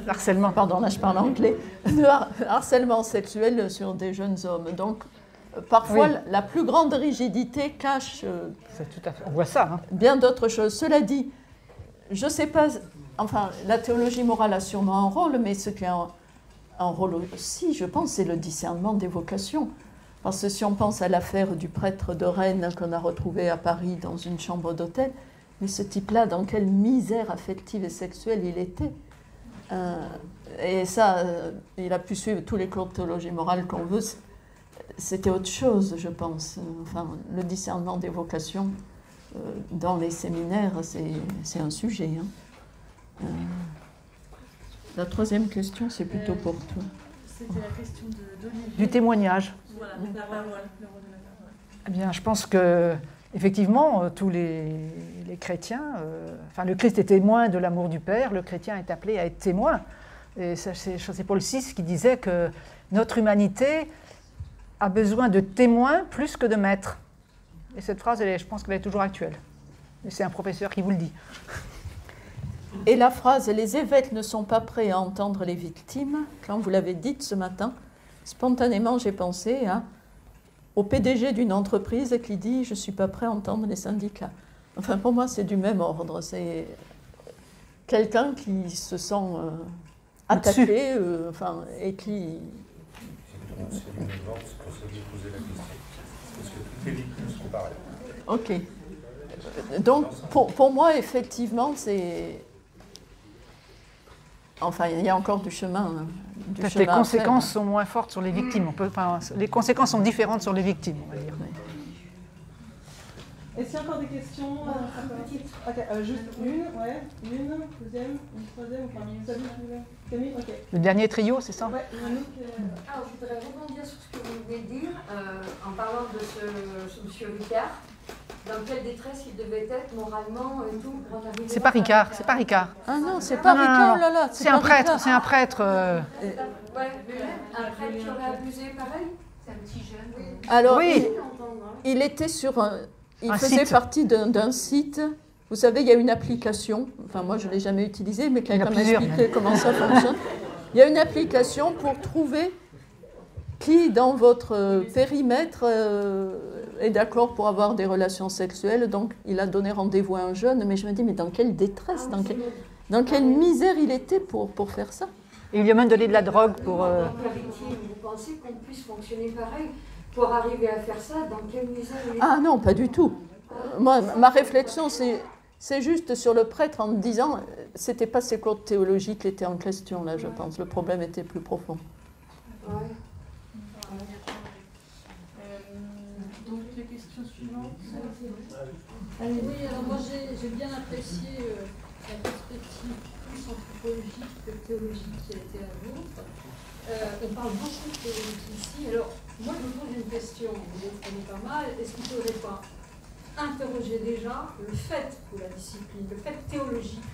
Harcèlement. Pardon, là je parle anglais. De harcèlement sexuel sur des jeunes hommes. Donc, euh, parfois, Oui. la plus grande rigidité cache euh, C'est tout à fait. On voit ça. hein. bien d'autres choses. Cela dit, je ne sais pas, enfin, la théologie morale a sûrement un rôle, mais ce qui a un, rôle aussi, je pense, c'est le discernement des vocations. Parce que si on pense à l'affaire du prêtre de Rennes qu'on a retrouvé à Paris dans une chambre d'hôtel, mais ce type-là, dans quelle misère affective et sexuelle il était. Euh, et ça, euh, il a pu suivre tous les cours de théologie morale qu'on veut. C'était autre chose, je pense. Enfin, le discernement des vocations euh, dans les séminaires, c'est c'est un sujet. hein. Euh, la troisième question, c'est plutôt pour toi. C'était la question de- d'Olivier. Du témoignage. Voilà, la parole, le rôle de la parole. Eh bien, je pense que effectivement, euh, tous les, les chrétiens, euh, enfin, le Christ est témoin de l'amour du Père, le chrétien est appelé à être témoin. Et ça, c'est c'est Paul VI qui disait que notre humanité a besoin de témoins plus que de maîtres. Et cette phrase, elle est- je pense qu'elle est toujours actuelle. Et c'est un professeur qui vous le dit. Et la phrase Les évêques ne sont pas prêts à entendre les victimes, quand vous l'avez dite ce matin, spontanément j'ai pensé à- au PDG d'une entreprise qui dit Je ne suis pas prêt à entendre les syndicats. Enfin, pour moi, c'est du même ordre. C'est quelqu'un qui se sent euh, attaqué euh, enfin, et qui. C'est une c'est pour ça que j'ai posé la question. Parce que toutes les victimes sont pareilles. Ok. Donc, pour, pour moi, effectivement, c'est. Enfin, il y a encore du chemin. hein, du Peut-être les conséquences faire. sont moins fortes sur les victimes. On peut, enfin, les conséquences sont différentes sur les victimes, on va dire. Est-ce qu'il y a encore des questions euh, Ok, euh, juste une, ouais, une, deuxième, une troisième, enfin, Camille, Camille, ok. Le dernier trio, c'est ça? Ouais, euh, Alors, je voudrais rebondir sur ce que vous venez de dire euh, en parlant de ce, ce monsieur Ricard. Dans quelle détresse il devait être moralement et tout pour en arriver C'est pas à Ricard, c'est pas Ricard. Ah non, c'est pas Ricard, oh là là. C'est un prêtre, c'est un prêtre. euh, Ouais, mais même un prêtre qui aurait abusé pareil C'est un petit jeune. Alors, Oui. il, il était sur un. Il Un faisait site. partie d'un site. Vous savez, il y a une application. Enfin, moi, je ne l'ai jamais utilisée, mais quelqu'un m'a expliqué comment ça fonctionne. Il y a une application pour trouver qui, dans votre euh, périmètre, euh, est d'accord pour avoir des relations sexuelles. Donc, il a donné rendez-vous à un jeune. Mais je me dis, mais dans quelle détresse, dans, quelle- dans quelle misère il était pour, pour faire ça il lui a même donné de la drogue pour. euh, vous pensez qu'on puisse fonctionner pareil pour arriver à faire ça Dans quelle misère il Ah non, pas du tout. Moi, ma réflexion, c'est, c'est juste sur le prêtre en me disant, euh, c'était pas ses cours de théologie qui étaient en question, là, je pense. Le problème était plus profond. Ouais. Donc Oui, alors moi j'ai bien apprécié euh, la perspective plus anthropologique que théologique qui a été la vôtre. Euh, on parle beaucoup de théologie ici. Alors moi je me pose une question, vous l'exprimez pas mal. Est-ce qu'il ne faudrait pas interroger déjà le fait de la discipline, le fait théologique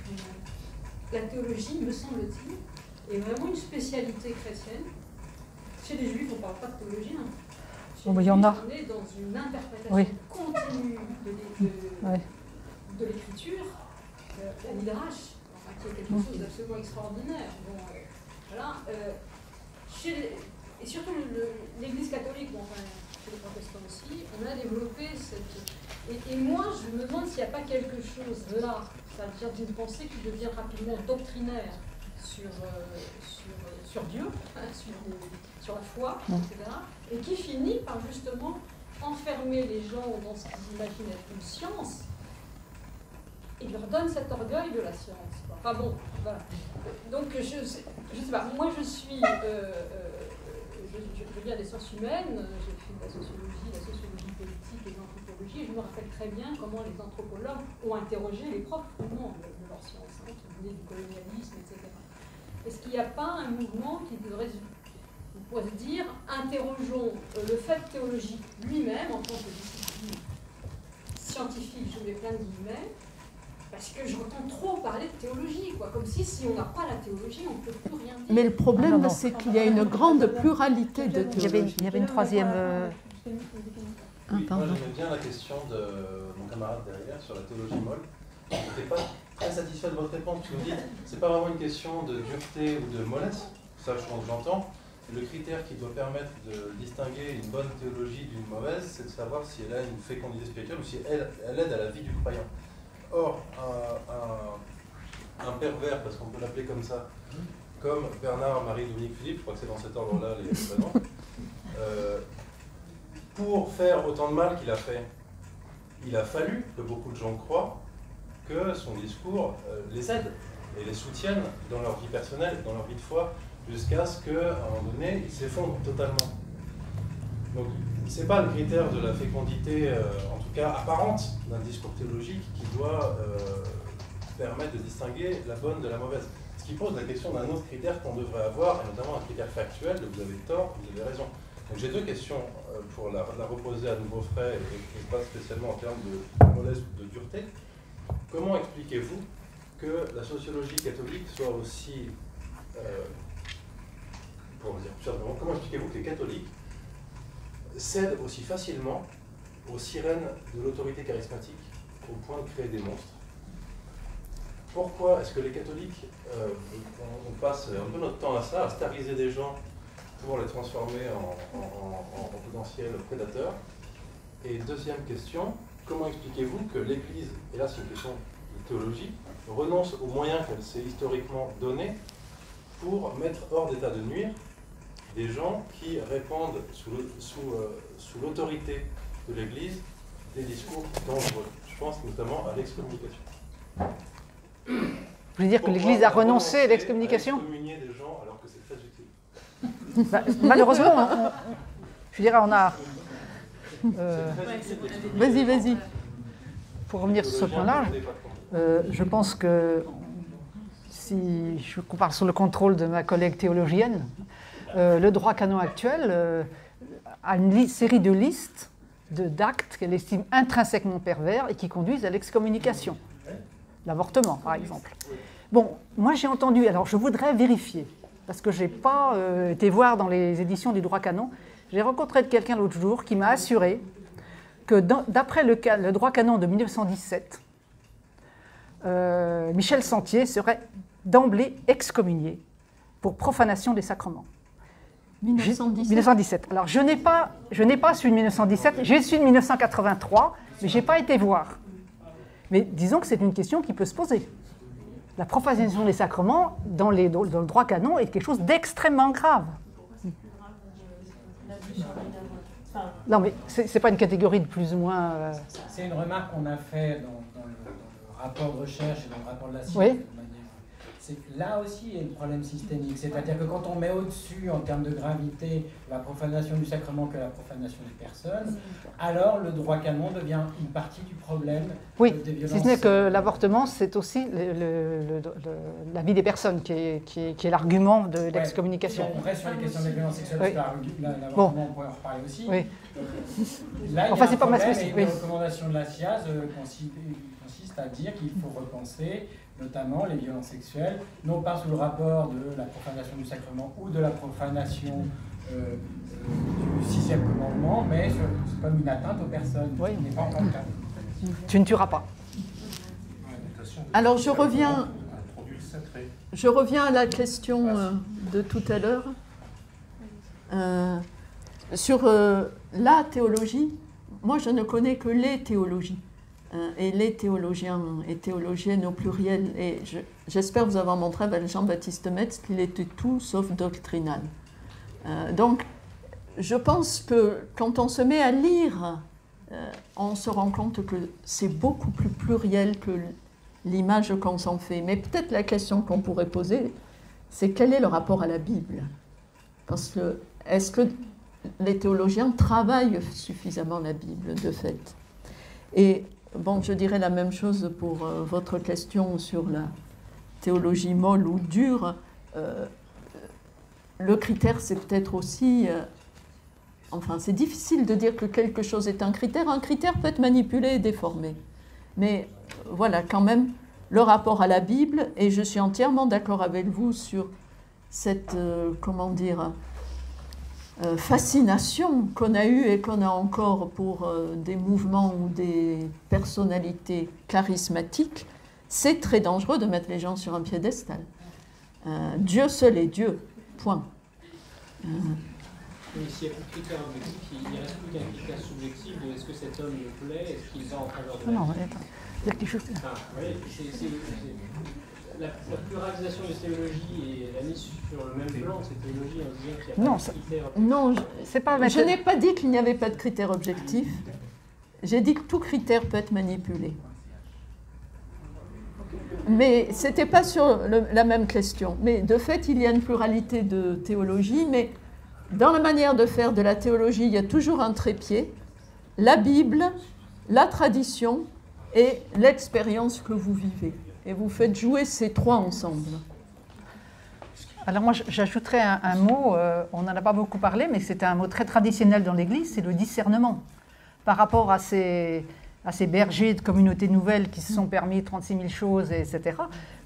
La théologie, me semble-t-il, est vraiment une spécialité chrétienne. Chez les juifs, on ne parle pas de théologie. hein. Il y en a. On est dans une interprétation Oui. continue de, l'écriture, euh, la midrash, enfin, qui est quelque chose d'absolument extraordinaire. Bon, euh, voilà, euh, chez les- et surtout l'Église catholique, bon, enfin, chez les protestants aussi, on a développé cette. Et, et moi, je me demande s'il n'y a pas quelque chose là, c'est-à-dire d'une pensée qui devient rapidement doctrinaire sur, euh, sur, sur Dieu, hein, sur, les- sur la foi, etc., et qui finit par justement enfermer les gens dans ce qu'ils imaginent être une science et leur donne cet orgueil de la science. Enfin bon, voilà. Donc je je sais pas, moi je suis, euh, euh, je, je- je viens des sciences humaines, j'ai fait de la sociologie, la sociologie politique et de l'anthropologie, et je me rappelle très bien comment les anthropologues ont interrogé les propres fondements de, de leur science, hein, qui venaient du colonialisme, etc. Est-ce qu'il n'y a pas un mouvement qui devrait pourrait se dire, interrogeons euh, le fait théologique lui-même en tant que discipline scientifique, je mets plein de guillemets, parce que j'entends trop parler de théologie, quoi, comme si si on n'a pas la théologie, on ne peut plus rien dire. Mais le Ah, problème, non. c'est qu'il y a une grande pluralité de Il y avait, théologie. il y avait une troisième. euh, Ah. Moi, j'aimais bien la question de. Donc, camarade derrière sur la théologie molle. Je n'étais pas très satisfait de votre réponse, parce que vous dites c'est pas vraiment une question de dureté ou de mollesse, ça je pense que j'entends. Le critère qui doit permettre de distinguer une bonne théologie d'une mauvaise, c'est de savoir si elle a une fécondité spirituelle ou si elle, aide à la vie du croyant. Or, un, pervers, parce qu'on peut l'appeler comme ça, comme Bernard, Marie, Dominique, Philippe, je crois que c'est dans cet ordre-là les présents, euh, pour faire autant de mal qu'il a fait, il a fallu que beaucoup de gens croient que son discours euh, les aide et les soutienne dans leur vie personnelle, dans leur vie de foi, jusqu'à ce qu'à un moment donné, ils s'effondrent totalement. Donc, ce n'est pas le critère de la fécondité, euh, en tout cas apparente, d'un discours théologique qui doit euh, permettre de distinguer la bonne de la mauvaise. Ce qui pose la question d'un autre critère qu'on devrait avoir, et notamment un critère factuel, vous avez tort, vous avez raison. Donc j'ai deux questions pour la, reposer à nouveau frais et, pas spécialement en termes de mollesse ou de dureté. Comment expliquez-vous que la sociologie catholique soit aussi. Euh, comment expliquez-vous que les catholiques cèdent aussi facilement aux sirènes de l'autorité charismatique au point de créer des monstres? Pourquoi est-ce que les catholiques, euh, on, passe un peu notre temps à ça, à stariser des gens pour les transformer en, en potentiels prédateurs? Et deuxième question, comment expliquez-vous que l'Église, et là c'est une question de théologie, renonce aux moyens qu'elle s'est historiquement donnés pour mettre hors d'état de nuire des gens qui répandent euh, sous l'autorité de l'Église des discours dangereux. Je pense notamment à l'excommunication. Vous voulez dire que l'Église a renoncé à l'excommunication des gens alors que c'est très utile. Bah, malheureusement, hein. je dirais, on a euh, vas-y, vas-y. Pour revenir sur ce point-là, euh, je pense que si je compare sur le contrôle de ma collègue théologienne, euh, le droit canon actuel a une série de listes d'actes qu'elle estime intrinsèquement pervers et qui conduisent à l'excommunication. L'avortement, par exemple. Bon, moi j'ai entendu, alors je voudrais vérifier, parce que je n'ai pas été voir dans les éditions du droit canon, j'ai rencontré quelqu'un l'autre jour qui m'a assuré que d'après le, droit canon de 1917, euh, Michel Sentier serait d'emblée excommunié pour profanation des sacrements. 1917. 1917. Alors je n'ai pas, je n'ai pas su de 1917, j'ai su de 1983, mais je n'ai pas été voir. Mais disons que c'est une question qui peut se poser. La profanation des sacrements dans, les, dans le droit canon est quelque chose d'extrêmement grave. Non, mais ce n'est pas une catégorie de plus ou moins. Euh, c'est une remarque qu'on a fait dans, le, rapport de recherche et dans le rapport de la science. Oui c'est là aussi il y a un problème systémique. C'est-à-dire que quand on met au-dessus, en termes de gravité, la profanation du sacrement que la profanation des personnes, alors le droit canon devient une partie du problème oui, des violences. Si ce n'est que l'avortement, c'est aussi la vie des personnes qui est, qui est, l'argument de l'excommunication. on reste sur les questions des violences sexuelles, oui. l'avortement, bon. on pourrait en reparler aussi. Oui. Là, enfin, c'est pas ma spécialité. Les recommandations de la SIAZ euh, consistent à dire qu'il faut repenser notamment les violences sexuelles, non pas sous le rapport de la profanation du sacrement ou de la profanation euh, euh, du sixième commandement, mais comme une atteinte aux personnes. Oui. n'est pas encore le cas. Tu ne tueras pas. Alors je reviens, je reviens à la question euh, de tout à l'heure. sur la théologie, moi je ne connais que les théologies. Euh, et les théologiens et théologiennes au pluriel. Et j'espère vous avoir montré avec Jean-Baptiste Metz qu'il était tout sauf doctrinal. Euh, donc, je pense que quand on se met à lire, euh, on se rend compte que c'est beaucoup plus pluriel que l'image qu'on s'en fait. Mais peut-être la question qu'on pourrait poser, c'est quel est le rapport à la Bible? Parce que est-ce que les théologiens travaillent suffisamment la Bible, de fait? Et Bon, je dirais la même chose pour euh, votre question sur la théologie molle ou dure. Euh, le critère, c'est peut-être aussi... Euh, enfin, c'est difficile de dire que quelque chose est un critère. Un critère peut être manipulé et déformé. Mais voilà, quand même, le rapport à la Bible, et je suis entièrement d'accord avec vous sur cette, comment dire, fascination qu'on a eue et qu'on a encore pour euh, des mouvements ou des personnalités charismatiques, c'est très dangereux de mettre les gens sur un piédestal. Euh, Dieu seul est Dieu, point. Mais s'il n'y a plus de critères objectifs, il ne reste plus qu'un critère subjectif de est-ce que cet homme me plaît, est-ce qu'il va en faveur de Non, la non, vie? attends. Il y a quelque chose. Enfin, oui, c'est- la, la pluralisation des théologies et la mise sur le même plan de ces théologies en disant qu'il n'y a Non, pas de critères Non, je, C'est pas je n'ai pas dit qu'il n'y avait pas de critères objectifs. J'ai dit que tout critère peut être manipulé. Mais ce n'était pas sur le- la même question. Mais de fait, il y a une pluralité de théologie, mais dans la manière de faire de la théologie, il y a toujours un trépied, la Bible, la tradition et l'expérience que vous vivez. Et vous faites jouer ces trois ensemble. Alors moi, j'ajouterais un, un mot, euh, on n'en a pas beaucoup parlé, mais c'est un mot très traditionnel dans l'Église, c'est le discernement. Par rapport à ces, à ces bergers de communautés nouvelles qui se sont permis 36 000 choses, etc.,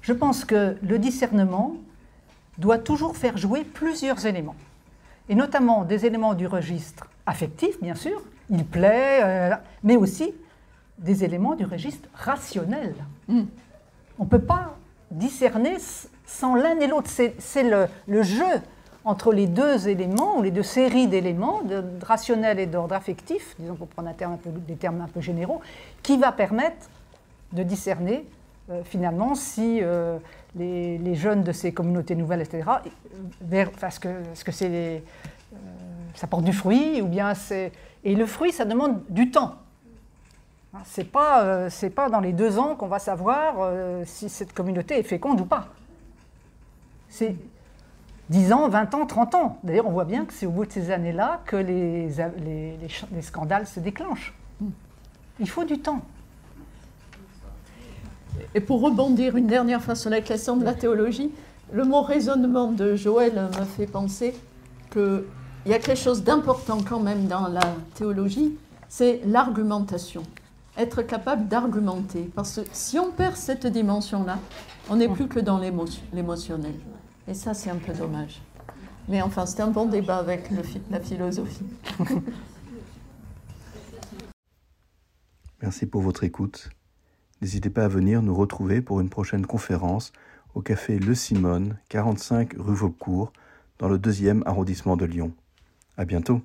je pense que le discernement doit toujours faire jouer plusieurs éléments. Et notamment des éléments du registre affectif, bien sûr, il plaît, euh, mais aussi des éléments du registre rationnel. Mm. On ne peut pas discerner sans l'un et l'autre. C'est le, jeu entre les deux éléments, ou les deux séries d'éléments, de, rationnel et d'ordre affectif, disons pour prendre des termes un peu généraux, qui va permettre de discerner euh, finalement si euh, les, jeunes de ces communautés nouvelles, etc., euh, vers, enfin, est-ce que est-ce que c'est ça porte du fruit ou bien c'est et le fruit ça demande du temps. Hein, C'est pas euh, pas dans les deux ans qu'on va savoir euh, si cette communauté est féconde ou pas. C'est 10 ans, 20 ans, 30 ans. D'ailleurs, on voit bien que c'est au bout de ces années-là que les, les- scandales se déclenchent. Il faut du temps. Et pour rebondir une dernière fois sur la question de la théologie, le mot raisonnement de Joël me fait penser qu'il y a quelque chose d'important quand même dans la théologie, c'est l'argumentation. Être capable d'argumenter. Parce que si on perd cette dimension-là, on n'est plus que dans l'émotion- l'émotionnel. Et ça, c'est un peu dommage. Mais enfin, c'était un bon débat avec la philosophie. Merci pour votre écoute. N'hésitez pas à venir nous retrouver pour une prochaine conférence au café Le Simone, 45 rue Vaucourt, dans le deuxième arrondissement de Lyon. À bientôt.